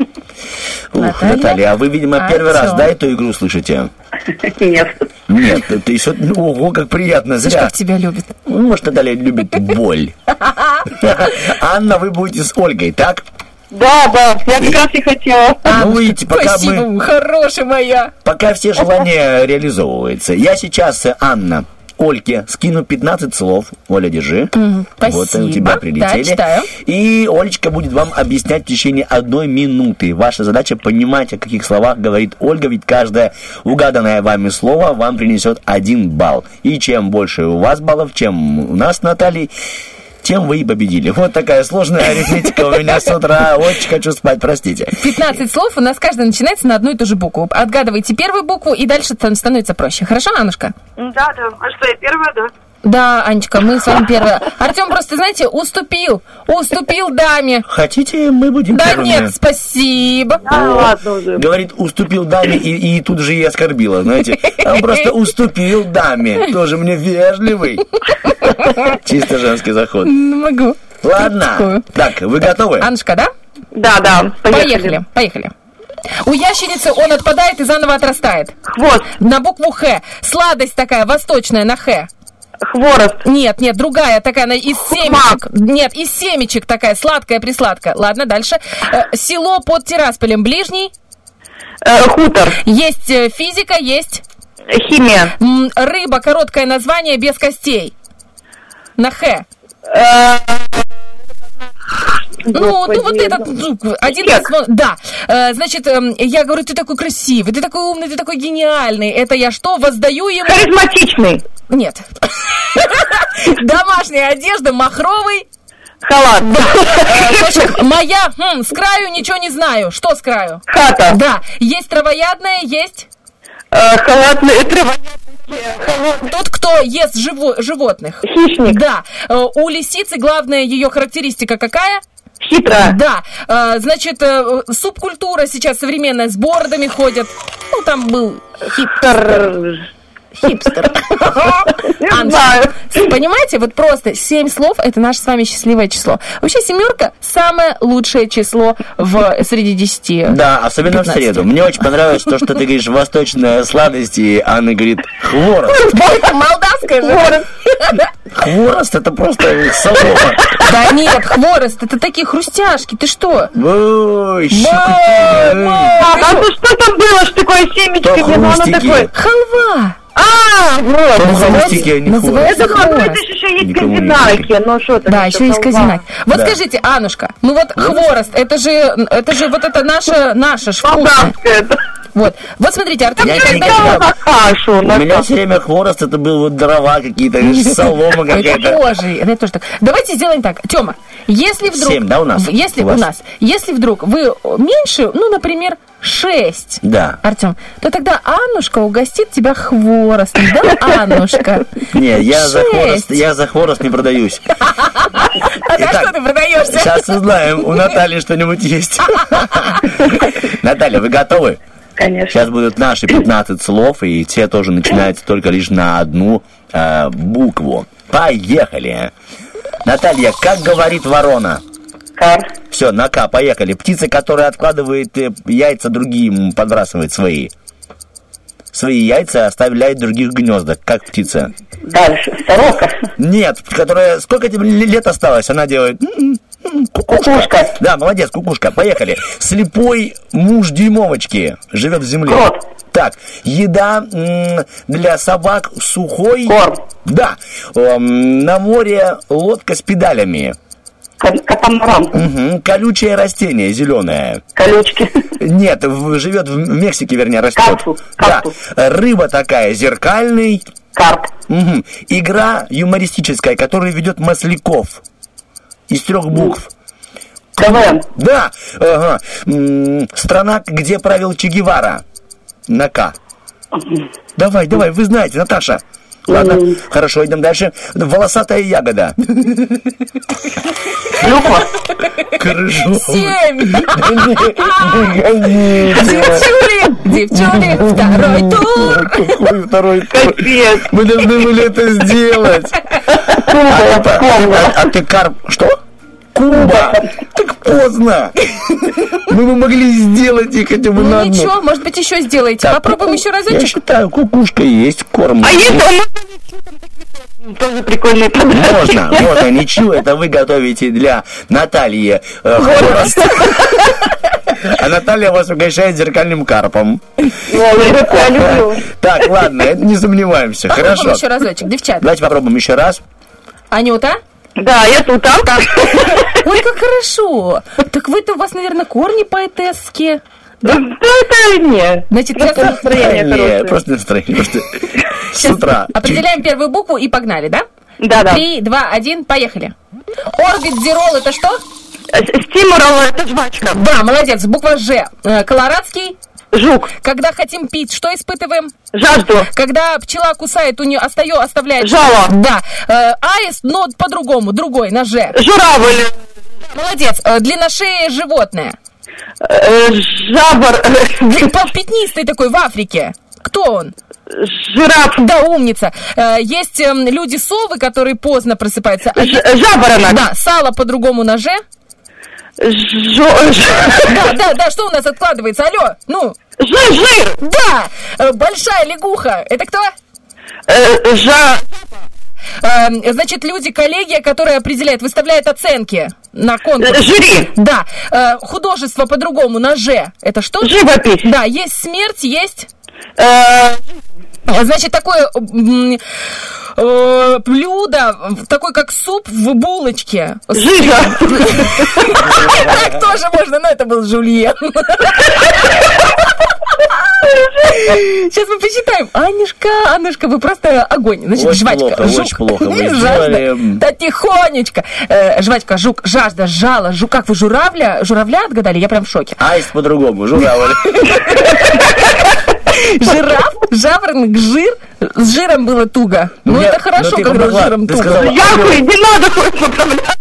Ух, Наталья, а вы, видимо, А первый раз, да, эту игру слышите? (laughs) Нет. Нет, это еще, ого, как приятно, зря. как тебя любит. Ну, может, Наталья любит боль. (laughs) (laughs) Анна, вы будете с Ольгой, так? Да, да, я как раз и хотела. Ну, видите, пока мы... хорошая моя. Пока все желания реализовываются. Я сейчас, Анна, Ольке скину 15 слов. Оля, держи. Мгм, Вот они у тебя спасибо. прилетели. Да, читаю. И Олечка будет вам объяснять в течение одной минуты. Ваша задача понимать, о каких словах говорит Ольга, ведь каждое угаданное вами слово вам принесет один балл. И чем больше у вас баллов, чем у нас с Натальей, тем вы и победили. Вот такая сложная арифметика у меня с утра. Очень хочу спать, простите. 15 слов, у нас каждый начинается на одну и ту же букву. Отгадывайте первую букву, и дальше там становится проще. Хорошо, Анушка? Да, да. А что, я первая, да? Да, Анечка, мы с вами первая. Артем просто, знаете, уступил. Уступил даме. Хотите, мы будем Да первыми? нет, спасибо. Вот. Говорит, уступил даме и, и тут же и оскорбила, знаете. Он просто уступил даме. Тоже мне вежливый. Чисто женский заход. Не могу. Ладно. Так, вы готовы? Анушка, да? Да, да. Поехали. Поехали. У ящерицы он отпадает и заново отрастает. Хвост. На букву Х. Сладость такая, восточная, на Х. Хворост. Нет, нет, другая такая, она из семечек. Нет, из семечек такая, сладкая, присладкая. Ладно, дальше. Э, село под Тирасполем, ближний. хутор. Есть э, физика, есть. Химия. Рыба, короткое название, без костей. На Х. Ну, ну вот этот, ну, один раз, ну, да. Э, значит, эм, я говорю, ты такой красивый, ты такой умный, ты такой гениальный. Это я что, воздаю ему? Харизматичный. Нет. (laughs) Домашняя одежда, махровый. Халат. Да. Э. Моя, хм, с краю ничего не знаю. Что с краю? Хата. Да. Есть травоядная, есть... Халатная, Тот, кто ест живо- животных. Хищник. Да. Э, У лисицы главная ее характеристика какая? Хитрая. Да. Э, Значит, э, субкультура сейчас современная, с бородами ходят. Ну, там был хипстер. Хипстер. (laughs) Анна, Понимаете, вот просто семь слов – это наше с вами счастливое число. Вообще семерка – самое лучшее число в, среди десяти. Да, особенно в 15. среду. Мне очень понравилось то, что ты говоришь восточная сладость, и Анна говорит хворост. (laughs) Молдавская же. Хворост это просто солома. Да нет, хворост – это такие хрустяшки. Ты что? Ой, А там что там было, что такое оно хрустики. такое. Халва. А, вот. Не Называется Я ну, хворост. это же еще есть казинаки. Ну что? Да, еще есть халва? казинак. Вот скажите, Анушка, ну вот хворост, это же, это же вот это наша, наша ж вкусная. Вот, вот смотрите, Артем Я никогда. На кашу, У на меня все время хворост, это был вот дрова какие-то, (laughs) солома Это какая-то. тоже, это тоже так. Давайте сделаем так. Тёма, если вдруг... Семь, да, у нас? Если У у, нас. Если вдруг вы меньше, ну, например, 6, Да. Артем, то тогда Аннушка угостит тебя хворостом, да, (laughs) Аннушка? Не, я за Шесть. хворост, я за хворост не продаюсь. (laughs) А за что ты продаешься? Сейчас узнаем, у Натальи что-нибудь есть. Наталья, вы готовы? Конечно. Сейчас будут наши 15 слов, и те тоже начинаются только лишь на одну э, букву. Поехали. Наталья, как говорит ворона? Кар. Все, на К, поехали. Птица, которая откладывает э, яйца другим, подбрасывает свои. Свои яйца оставляет других гнездах. Как птица? Дальше. Сорока. Нет, которая... Сколько тебе лет осталось? Она делает... Кукушка. Да, молодец, кукушка. Поехали. Слепой муж дюймовочки живет в земле. Так, еда для собак сухой. Корм. Да. Эм, на море лодка с педалями. Катамаран. Угу. Колючее растение, зеленое. Колючки. Нет, живет в Мексике, вернее, растет. Капсул, Да. Рыба такая, зеркальный. Карп. Угу. Игра юмористическая, которую ведет Масляков. Из трех букв. КВН. Да. Ага. Страна, где правил Че Гевара. На К. (laughs) Давай, давай, вы знаете, Наташа. Ладно, хорошо, идем дальше. Волосатая ягода. Клюква. Хорошо. Семь. Девчули, девчули, второй тур. Какой второй тур? Мы должны были это сделать. А, ты- а- а ты карп... Что? Куба. Так поздно. Мы бы могли сделать их хотя бы на Ну одну. ничего, может быть, еще сделаете. Попробуем еще Я разочек. считаю, кукушка есть, корм. А есть. если он тоже прикольный подарок. Можно, можно, ничего, это вы готовите для Натальи э, хворост. А Наталья вас угощает зеркальным карпом. Я люблю. Так, ладно, не сомневаемся. Попробуем Хорошо. еще разочек, девчата. Давайте попробуем еще раз. Анюта? Да, я тут, а? Ой, как хорошо. Так вы-то у вас, наверное, корни поэтесские. Да это не. Значит, Просто сейчас настроение Не, хорошее. просто настроение. Просто с утра. определяем первую букву и погнали, да? Да, да. Три, два, один, поехали. Орбит это что? Стимурал это жвачка. Да, молодец. Буква Ж. Э, Колорадский. Жук. Когда хотим пить, что испытываем? Жажду. Когда пчела кусает, у нее остаю, оставляет... Жало. Да. Э, аист, но по-другому, другой, на Ж. Журавль. Молодец. Э, длинношеее животное. Э, Жабр. Пятнистый такой в Африке. Кто он? Жираф. Да, умница. Э, Есть эм, люди-совы, которые поздно просыпаются. Ж- жаворонок. Да, сало по-другому на Ж. Жо- ж- Да, да, да, что у нас откладывается? Алло, ну. Жир, жир. Да, э, большая лягуха. Это кто? Э, Жа... Э, Значит, люди, коллегия, которая определяет, выставляет оценки на конкурс. Жюри. Да. Художество по-другому на Ж. Это что? Живопись. Да, есть смерть, есть... Э, Значит, такое э, блюдо, такой как суп в булочке. Жижа. Так тоже можно, но это был жульен. Сейчас мы посчитаем. Анюшка, Анюшка, вы просто огонь. Значит, Очень жвачка, плохо, жук. очень плохо вы Жажда. Да тихонечко. Э, жвачка, жук, жажда, жало, жук. Как вы журавля? Журавля отгадали? Я прям в шоке. Аист по-другому, журавль. (laughs) Жираф, жаворонок, жир. С жиром было туго. Ну, Ну, это хорошо, ну, ты когда с жиром туго. Яхуй, не надо хоть поправлять.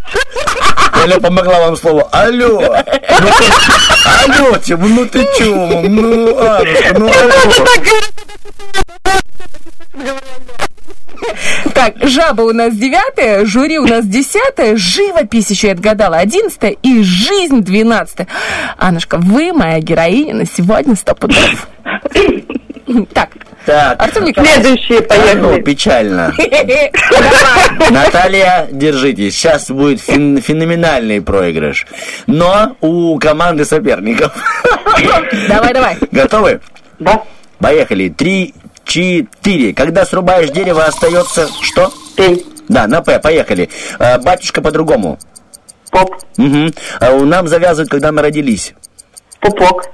Оля помогла вам слово. Алло. Ну Алло, Тим, ну ты чё? Ну, Анушка, ну алло. (laughs) Так, жаба у нас девятая, жюри у нас десятая, живопись еще я отгадала одиннадцатая и жизнь двенадцатая. Аннушка, вы моя героиня на сегодня сто пудов. (laughs) Так, Так, Артем Николаевич. Следующие, ну, поехали. печально. Давай. Наталья, держитесь, сейчас будет фен- феноменальный проигрыш. Но у команды соперников. Давай, давай. Готовы? Да. Поехали. Три, четыре. Когда срубаешь дерево, остается что? Пень. Да, на П, поехали. А, батюшка по-другому. Поп. Угу. А у нам завязывают, когда мы родились. Пупок.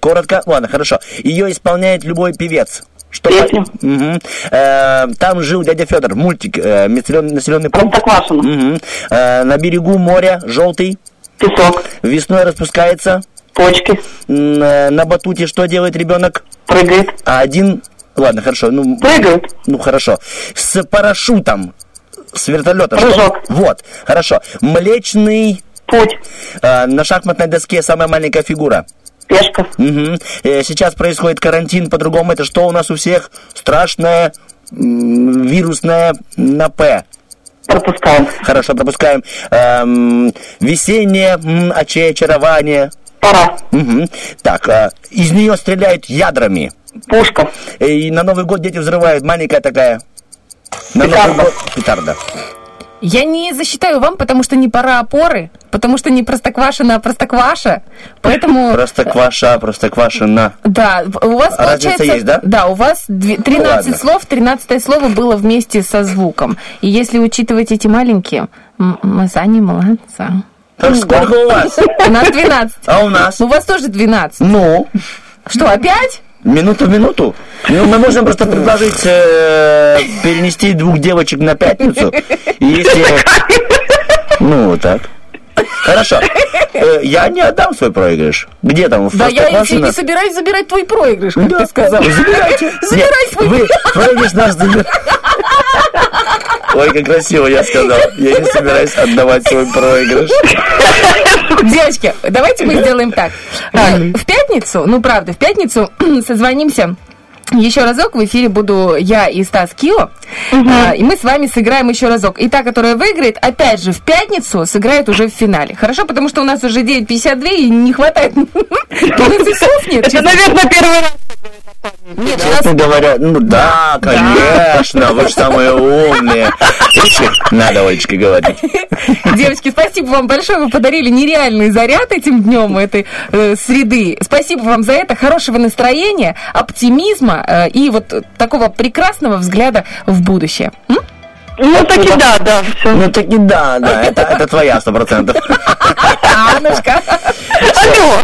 Коротко? Ладно, хорошо. Ее исполняет любой певец. Что Песню. Мгм. Э, там жил дядя Федор, мультик, э, населенный, населенный пункт. Простоквашино. Мгм. Э, на берегу моря желтый, Песок. весной распускается. Почки. Э, на батуте что делает ребенок? Прыгает. А один... Ладно, хорошо. Ну, Прыгает. ну хорошо. С парашютом. С вертолета. Прыжок. Вот, хорошо. Млечный... Путь. э, на шахматной доске самая маленькая фигура. Пешка. Мгм. Э, Сейчас происходит карантин, по-другому это что у нас у всех? Страшное, вирусное на П. Пропускаем. Хорошо, пропускаем. Эм, весеннее очарование. Пора. Так, э, из нее стреляют ядрами. Пушка. И на Новый год дети взрывают. Маленькая такая. На Новый год. Петарда. Я не засчитаю вам, потому что не пора опоры, потому что не простоквашина, а простокваша. Поэтому... Просто кваша, просто квашена. Да, у вас Разница получается... есть, да? Да, у вас две- 13 Ладно. слов, 13 слово было вместе со звуком. И если учитывать эти маленькие, мы за не молодца. Так сколько у вас? У нас 12. А у нас? У вас тоже 12. Ну? Что, опять? Минуту в минуту. Ну, мы можем просто предложить э, перенести двух девочек на пятницу. И если... Ну, вот так. Хорошо. Э, я не отдам свой проигрыш. Где там? В Да я Простоквашино? не собираюсь забирать твой проигрыш, как Да, ты сказал. Забирайте. Забирай свой Вы проигрыш наш забираете. Ой, как красиво я сказал. Я не собираюсь отдавать свой проигрыш. Девочки, давайте мы сделаем так. Э, В пятницу, ну правда, в пятницу (clears throat) созвонимся еще разок в эфире буду я и Стас Кио, А, и мы с вами сыграем еще разок. И та, которая выиграет, опять же в пятницу сыграет уже в финале. Хорошо, потому что у нас уже 9.52 и не хватает 15 слов нет. Это, наверное, первый раз. Нет, у Честно говоря, ну да, конечно, вы же самые умные. Надо Олечке говорить. Девочки, спасибо вам большое. Вы подарили нереальный заряд этим днем этой э, среды. Спасибо вам за это. Хорошего настроения, оптимизма э, и вот такого прекрасного взгляда в будущее. М? Ну, таки да, да, все. Ну таки да, да, это, это твоя сто процентов. (laughs) Аннушка. Алло.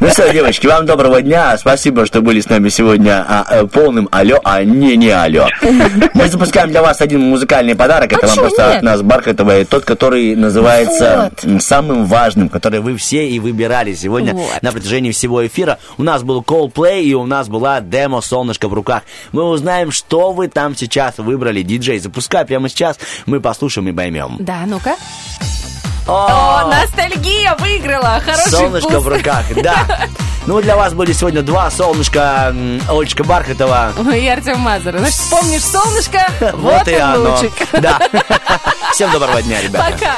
Ну что, девочки, вам доброго дня. Спасибо, что были с нами сегодня а, э, полным алло, а не не алло. Мы запускаем для вас один музыкальный подарок. Это А вам чё просто нет? от нас Бархатова. Тот, который называется м, самым важным, который вы все и выбирали сегодня Вот. на протяжении всего эфира. У нас был Coldplay и у нас была демо «Солнышко в руках». Мы узнаем, что вы там сейчас выбрали. Диджей, запускай прямо сейчас. Мы послушаем и поймем. Да, ну-ка. О, ностальгия выиграла. Хороший Солнышко вкус. в руках, да. (laughs) Ну, для вас были сегодня два солнышка. Олечка Бархатова. И Артем Мазур. Значит, вспомнишь солнышко, (laughs) вот, и он оно. лучик. Да. (laughs) Всем доброго дня, ребята. Пока.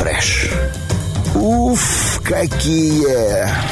Фреш. Уф, какие!